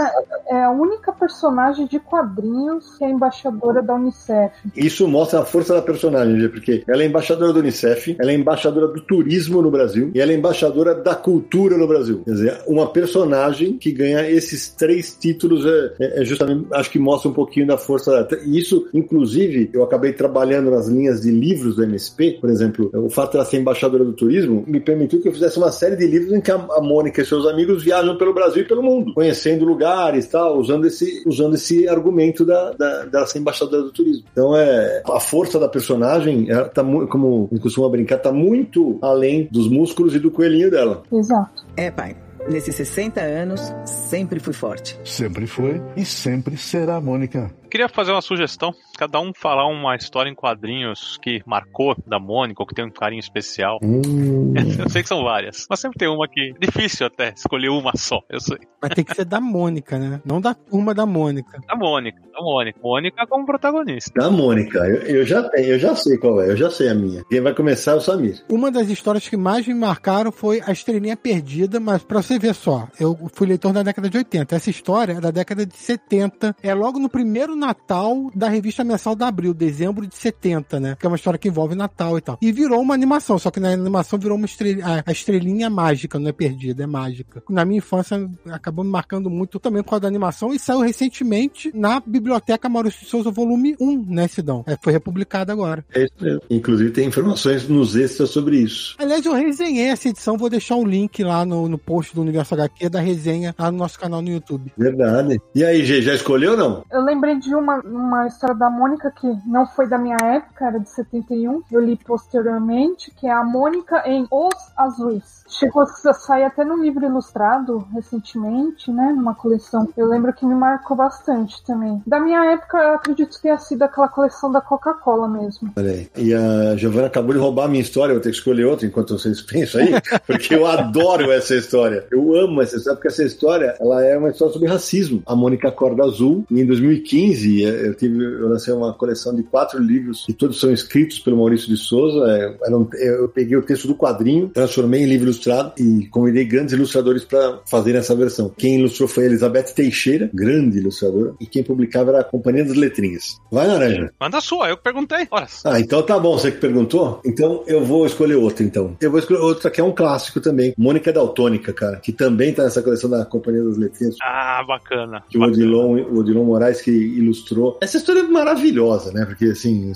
é a única personagem de quadrinhos que é embaixadora da Unicef. Isso mostra a força da personagem, porque ela é embaixadora da Unicef, ela é embaixadora do turismo no Brasil e ela é embaixadora da cultura no Brasil. Quer dizer, uma personagem que ganha esses três títulos é, é, é justamente, acho que mostra um pouquinho da força. E isso, inclusive, eu acabei trabalhando nas linhas de livros do MSP, por exemplo, o fato de ela ser embaixadora do turismo me permitiu que eu fizesse uma série de livros em que a Mônica e seus amigos viajam pelo Brasil e pelo mundo, conhecendo lugares, tal, usando esse, usando esse argumento da, da, ser embaixadora do turismo. Então é a força da personagem, ela tá muito, como costuma brincar, tá muito além dos músculos e do coelhinho dela. Exato. É, pai. Nesses 60 anos, sempre fui forte. Sempre foi e sempre será, Mônica. Queria fazer uma sugestão. Cada um falar uma história em quadrinhos que marcou da Mônica, ou que tem um carinho especial. Hum. *laughs* Eu sei que são várias. Mas sempre tem uma que. Difícil até escolher uma só, eu sei. Mas tem que ser da Mônica, né? Não da uma da Mônica. Da Mônica, da Mônica. Mônica como protagonista. Da Mônica, eu, eu já tenho, eu já sei qual é, eu já sei a minha. Quem vai começar é o Samir. Uma das histórias que mais me marcaram foi A Estrelinha Perdida, mas pra você ver só, eu fui leitor da década de 80. Essa história é da década de 70. É logo no primeiro Natal da revista mensal da Abril, dezembro de 70, né? Que é uma história que envolve Natal e tal. E virou uma animação, só que na animação virou uma estrelinha, a estrelinha mágica, não é perdida, é mágica. Na minha infância acabou me marcando muito também por causa da animação e saiu recentemente na Biblioteca Maurício de Souza, volume 1, né, Sidão? É, foi republicado agora. É isso mesmo. Inclusive tem informações nos extras sobre isso. Aliás, eu resenhei essa edição, vou deixar o link lá no, no post do Universo HQ da resenha lá no nosso canal no YouTube. Verdade. E aí, Gê, já escolheu ou não? Eu lembrei de uma, uma história da Mônica que não foi da minha época, era de 71. Eu li posteriormente, que é a Mônica em Os Azuis. Chegou a sair até num livro ilustrado recentemente, né? Numa coleção. Eu lembro que me marcou bastante também. Da minha época, eu acredito que tenha sido aquela coleção da Coca-Cola mesmo. Peraí. E a Giovana acabou de roubar a minha história, eu vou ter que escolher outra enquanto vocês pensam aí, *laughs* porque eu adoro essa história. Eu amo essa história, porque essa história ela é uma história sobre racismo. A Mônica Corda Azul, e em 2015, eu, tive, eu lancei uma coleção de quatro livros, e todos são escritos pelo Maurício de Souza. É, eu peguei o texto do quadrinho, transformei em livro ilustrado e convidei grandes ilustradores para fazer essa versão. Quem ilustrou foi a Elizabeth Teixeira, grande ilustradora, e quem publicava era a Companhia das Letrinhas. Vai, Naranja. Manda a sua, eu que perguntei. Ora. Ah, então tá bom, você que perguntou? Então eu vou escolher outra, então. Eu vou escolher outra que é um clássico também. Mônica Daltônica, cara, que também tá nessa coleção da Companhia das Letrinhas. Ah, bacana. Que bacana. o Odilon, o Odilon Moraes que ilustrou. Essa história é maravilhosa, né? Porque assim,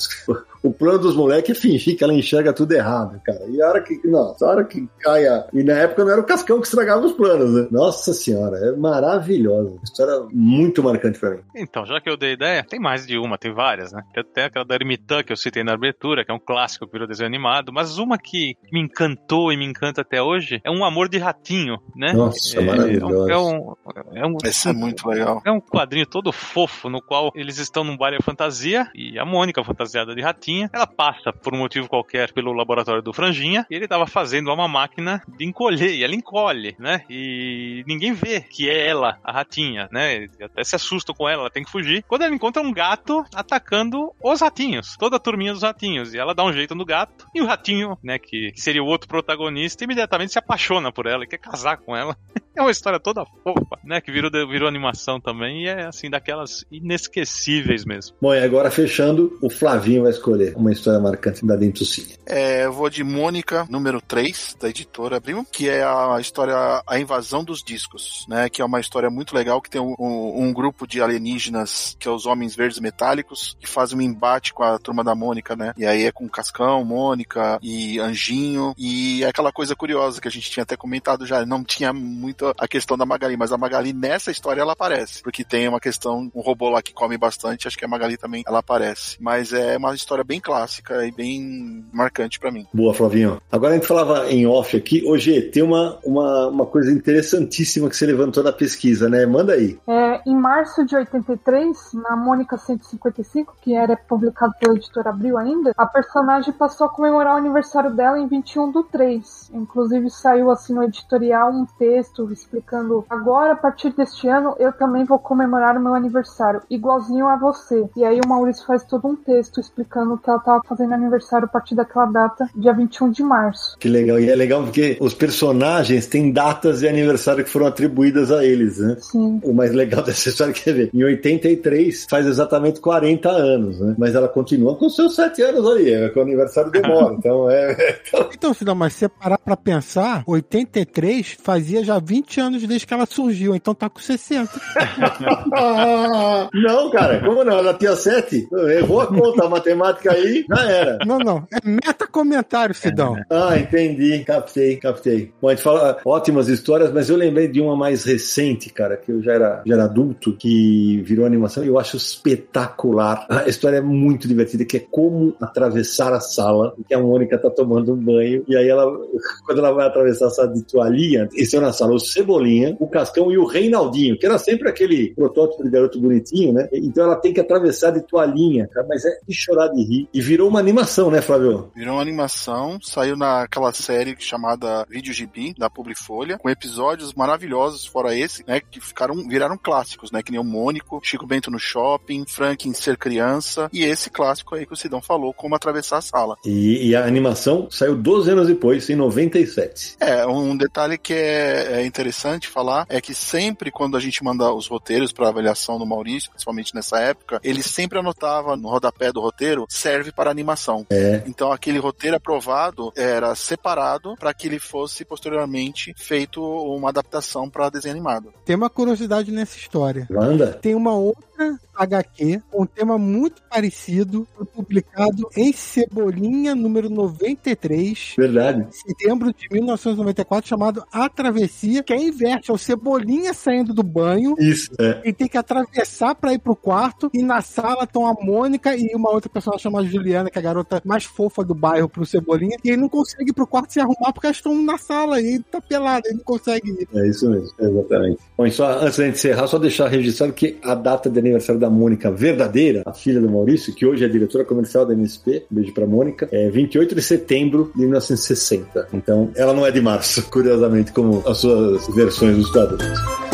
o plano dos moleques é fingir que ela enxerga tudo errado, cara. E a hora que. Nossa, a hora que cai a. E na época não era o Cascão que estragava os planos, né? Nossa senhora, é maravilhosa. História muito marcante pra mim. Então, já que eu dei ideia, tem mais de uma, tem várias, né? Tem aquela da Ermitã que eu citei na abertura, que é um clássico que virou desenho animado, mas uma que me encantou e me encanta até hoje é Um Amor de Ratinho, né? Nossa, é, maravilhosa. É um, é um, Esse é muito legal. É um quadrinho todo fofo, no qual eles estão num baile fantasia e a Mônica, fantasiada de ratinha, ela passa por um motivo qualquer pelo laboratório do Franjinha e ele estava fazendo uma máquina de encolher e ela encolhe, né? E ninguém vê que é ela, a ratinha, né? Até se assustam com ela, ela tem que fugir. Quando ela encontra um gato atacando os ratinhos, toda a turminha dos ratinhos, e ela dá um jeito no gato e o ratinho, né, que seria o outro protagonista, imediatamente se apaixona por ela e quer casar com ela. *laughs* É uma história toda fofa, né? Que virou, virou animação também e é assim, daquelas inesquecíveis mesmo. Bom, e agora fechando, o Flavinho vai escolher uma história marcante da Dentucinha. É, eu vou de Mônica, número 3, da editora Abril, que é a história A Invasão dos Discos, né? Que é uma história muito legal, que tem um, um, um grupo de alienígenas, que é os Homens Verdes Metálicos, que fazem um embate com a turma da Mônica, né? E aí é com Cascão, Mônica e Anjinho, e é aquela coisa curiosa que a gente tinha até comentado já, não tinha muito a questão da Magali, mas a Magali nessa história ela aparece, porque tem uma questão, um robô lá que come bastante, acho que a Magali também ela aparece. Mas é uma história bem clássica e bem marcante para mim. Boa, Flavinho. Agora a gente falava em off aqui, hoje tem uma, uma, uma coisa interessantíssima que você levantou na pesquisa, né? Manda aí. É, em março de 83, na Mônica 155, que era publicado pela editora Abril ainda, a personagem passou a comemorar o aniversário dela em 21 do 3. Inclusive saiu assim no editorial um texto explicando agora, a partir deste ano, eu também vou comemorar o meu aniversário, igualzinho a você. E aí o Maurício faz todo um texto explicando que ela estava fazendo aniversário a partir daquela data, dia 21 de março. Que legal. E é legal porque os personagens têm datas de aniversário que foram atribuídas a eles, né? Sim. O mais legal *laughs* dessa história quer ver, em 83 faz exatamente 40 anos, né? Mas ela continua com seus 7 anos ali, é que o aniversário demora. *laughs* então é. *laughs* Então, se não, mas se você parar pra pensar, 83 fazia já 20 anos desde que ela surgiu, então tá com 60. não, cara, como não? Ela tinha 7? Errou a conta, a matemática aí, já era. Não, não, é meta comentário, Sidão. Ah, entendi, captei, captei. Bom, a gente fala ótimas histórias, mas eu lembrei de uma mais recente, cara, que eu já era, já era adulto, que virou animação e eu acho espetacular. A história é muito divertida, que é como atravessar a sala, que a Mônica tá tomando um banho, e aí ela, *laughs* quando ela vai atravessar a sala de toalhinha, estão na sala o Cebolinha, o Cascão e o Reinaldinho, que era sempre aquele protótipo de garoto bonitinho, né? Então ela tem que atravessar de toalhinha, cara, mas é de chorar de rir. E virou uma animação, né, Flávio? Virou uma animação, saiu naquela série chamada Vídeo Gibi, da Publifolha, com episódios maravilhosos, fora esse, né, que ficaram, viraram clássicos, né, que nem o Mônico, Chico Bento no Shopping, Frank em Ser Criança, e esse clássico aí que o Sidão falou, Como Atravessar a Sala. E, e a animação saiu 12 anos depois, em 97. É, um detalhe que é, é interessante falar é que sempre quando a gente manda os roteiros para avaliação do Maurício, principalmente nessa época, ele sempre anotava no rodapé do roteiro serve para animação. É. Então aquele roteiro aprovado era separado para que ele fosse posteriormente feito uma adaptação para desenho animado. Tem uma curiosidade nessa história. Manda. Tem uma outra HQ com um tema muito parecido, foi publicado em Cebolinha número 93, Verdade. em setembro de 1994, chamado A Travessia, que é inverte, é o Cebolinha saindo do banho Isso. É. e tem que atravessar pra ir pro quarto. E na sala estão a Mônica e uma outra pessoa chamada Juliana, que é a garota mais fofa do bairro pro Cebolinha. E ele não consegue ir pro quarto se arrumar porque elas estão na sala e ele tá pelado, ele não consegue ir. É isso mesmo, exatamente. Bom, e só antes da gente encerrar, só deixar registrado que a data de aniversário da Mônica verdadeira, a filha do Maurício, que hoje é diretora comercial da MSP, beijo pra Mônica, é 28 de setembro de 1960. Então, ela não é de março, *laughs* curiosamente, como as suas versões dos quadrinhos.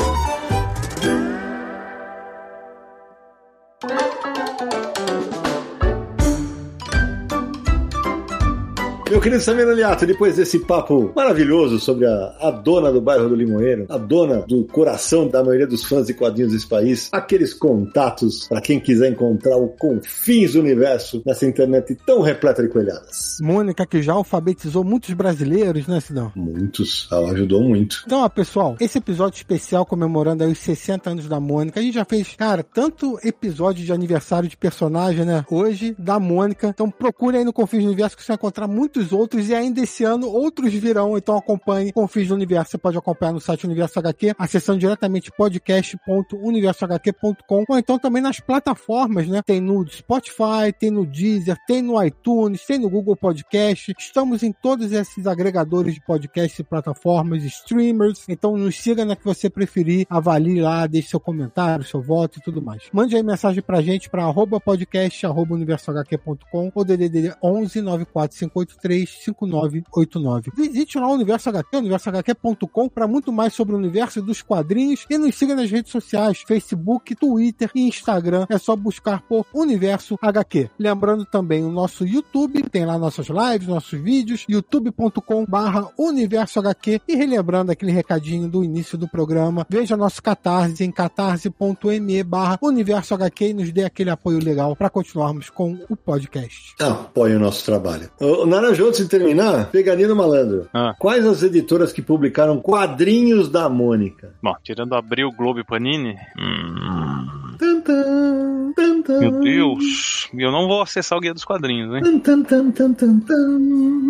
Meu querido Samir Aliato, depois desse papo maravilhoso sobre a, a dona do bairro do Limoeiro, a dona do coração da maioria dos fãs de quadrinhos desse país, aqueles contatos para quem quiser encontrar o confins do universo nessa internet tão repleta de coelhadas. Mônica, que já alfabetizou muitos brasileiros, né, Sidão? Muitos, ela ajudou muito. Então, ó, pessoal, esse episódio especial comemorando aí os 60 anos da Mônica, a gente já fez, cara, tanto episódio de aniversário de personagem, né? Hoje, da Mônica. Então, procure aí no Confins do Universo que você vai encontrar muitos outros e ainda esse ano outros virão. Então, acompanhe Confins do Universo. Você pode acompanhar no site Universo HQ, acessando diretamente podcast.universohq.com ou então também nas plataformas, né? Tem no Spotify, tem no Deezer, tem no iTunes, tem no Google Podcast. Estamos em todos esses agregadores de podcast plataformas, streamers. Então nos siga na que você preferir, avalie lá, deixe seu comentário, seu voto e tudo mais. Mande aí mensagem pra gente para arroba podcast, arroba universohq.com ou DDD 11 94583 5989. Visite lá o Universo HQ, universohq.com para muito mais sobre o universo dos quadrinhos e nos siga nas redes sociais, Facebook, Twitter e Instagram. É só buscar por Universo HQ. Lembrando também o nosso YouTube, tem lá nossas lives, nossos vídeos, youtube.com barra Universo HQ e relembrando aquele recadinho do início do programa, veja nosso Catarse em catarse.me barra Universo HQ e nos dê aquele apoio legal para continuarmos com o podcast. Apoie o nosso trabalho. Ô, Naranjo, antes de terminar, pegadinha malandro. Ah. Quais as editoras que publicaram quadrinhos da Mônica? Bom, tirando Abril, Globo e Panini. Hum, meu Deus. Eu não vou acessar o Guia dos Quadrinhos, hein?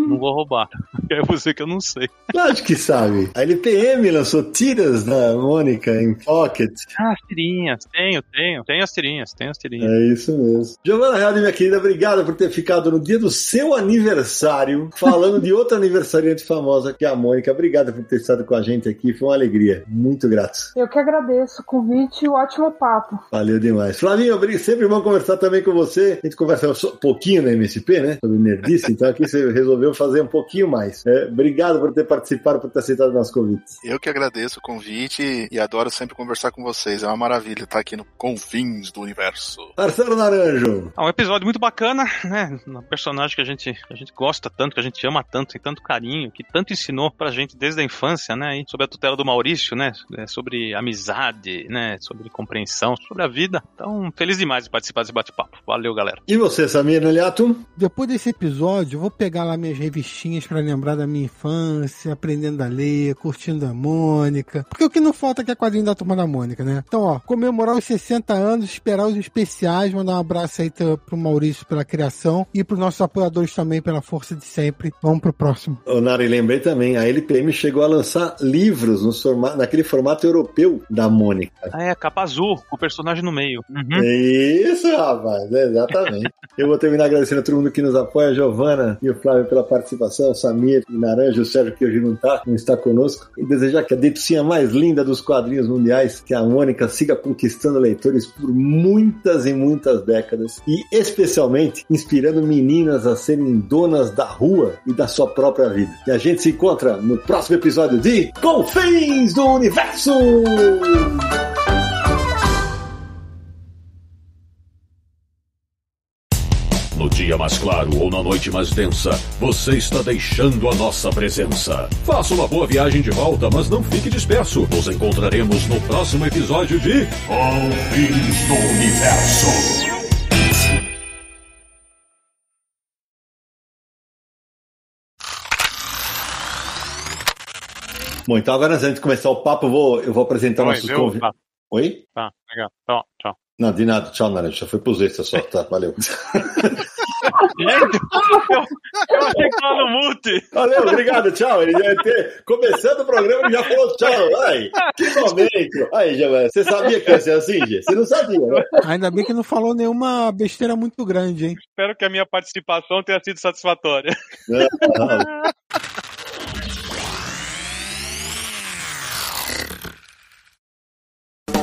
Não vou roubar. *laughs* É você que eu não sei. Lógico que sabe. A LPM lançou tiras da Mônica em Pocket. Ah, as tirinhas. Tenho, tenho. Tenho as tirinhas. Tenho as tirinhas. É isso mesmo. Giovana Real, minha querida, obrigado por ter ficado no dia do seu aniversário, falando de outra aniversariante famosa que é a Mônica. Obrigado por ter estado com a gente aqui. Foi uma alegria. Muito grato. Eu que agradeço o convite e o ótimo papo. Valeu demais. Flavinho, sempre bom conversar também com você. A gente conversa um pouquinho na MSP, né? Sobre nerdice, então aqui você resolveu fazer um pouquinho mais. É, obrigado por ter participado, por ter aceitado o nosso convite. Eu que agradeço o convite e adoro sempre conversar com vocês. É uma maravilha estar aqui no Confins do Universo. Marcelo Naranjo. Ah, um episódio muito bacana, né? Um personagem que a gente, que a gente gosta tanto, que a gente ama tanto, tem tanto carinho, que tanto ensinou pra gente desde a infância, né? E sobre a tutela do Maurício, né? É, Sobre amizade, né? Sobre compreensão, sobre a vida. Então, feliz demais de participar desse bate-papo. Valeu, galera. E você, Samir Neliato? Depois desse episódio, eu vou pegar lá minhas revistinhas pra lembrar da minha infância, aprendendo a ler, curtindo a Mônica. Porque o que não falta aqui é quadrinho da turma da Mônica, né? Então, ó, comemorar os 60 anos, esperar os especiais, mandar um abraço aí pro Maurício pela criação e pros nossos apoiadores também pela força de sempre. Vamos pro próximo. Ô, Nari, lembrei também, a LPM chegou a lançar livros no forma- naquele formato europeu da Mônica. Ah, é, capa azul, com o personagem no meio. Uhum. Isso, rapaz, é, exatamente. *laughs* Eu vou terminar agradecendo a todo mundo que nos apoia, a Giovana e o Flávio pela participação, o Samir e Naranja, o Sérgio que hoje não tá, não está conosco, e desejar que a detucinha mais linda dos quadrinhos mundiais, que a Mônica siga conquistando leitores por muitas e muitas décadas, e especialmente inspirando meninas a serem donas da rua e da sua própria vida. E a gente se encontra no próximo episódio de Confins do Universo! No dia mais claro ou na noite mais densa, você está deixando a nossa presença. Faça uma boa viagem de volta, mas não fique disperso. Nos encontraremos no próximo episódio de Confins do Universo. Bom, então agora antes de começar o papo, eu vou, eu vou apresentar Oi, nossos convidados. Tá, Oi? tá, legal. Tchau. Não, de nada. Tchau, Naranjo. Já foi pros extras só. Tá, valeu. *laughs* Eu, eu achei que tava no mute. Valeu, obrigado, tchau. Ele já ter... Começando o programa, ele já falou tchau. Ai, que momento. Aí, Giovanni, você sabia que ia ser assim, Gê? Você não sabia, né? Ainda bem que não falou nenhuma besteira muito grande, hein? Espero que a minha participação tenha sido satisfatória. Não, não.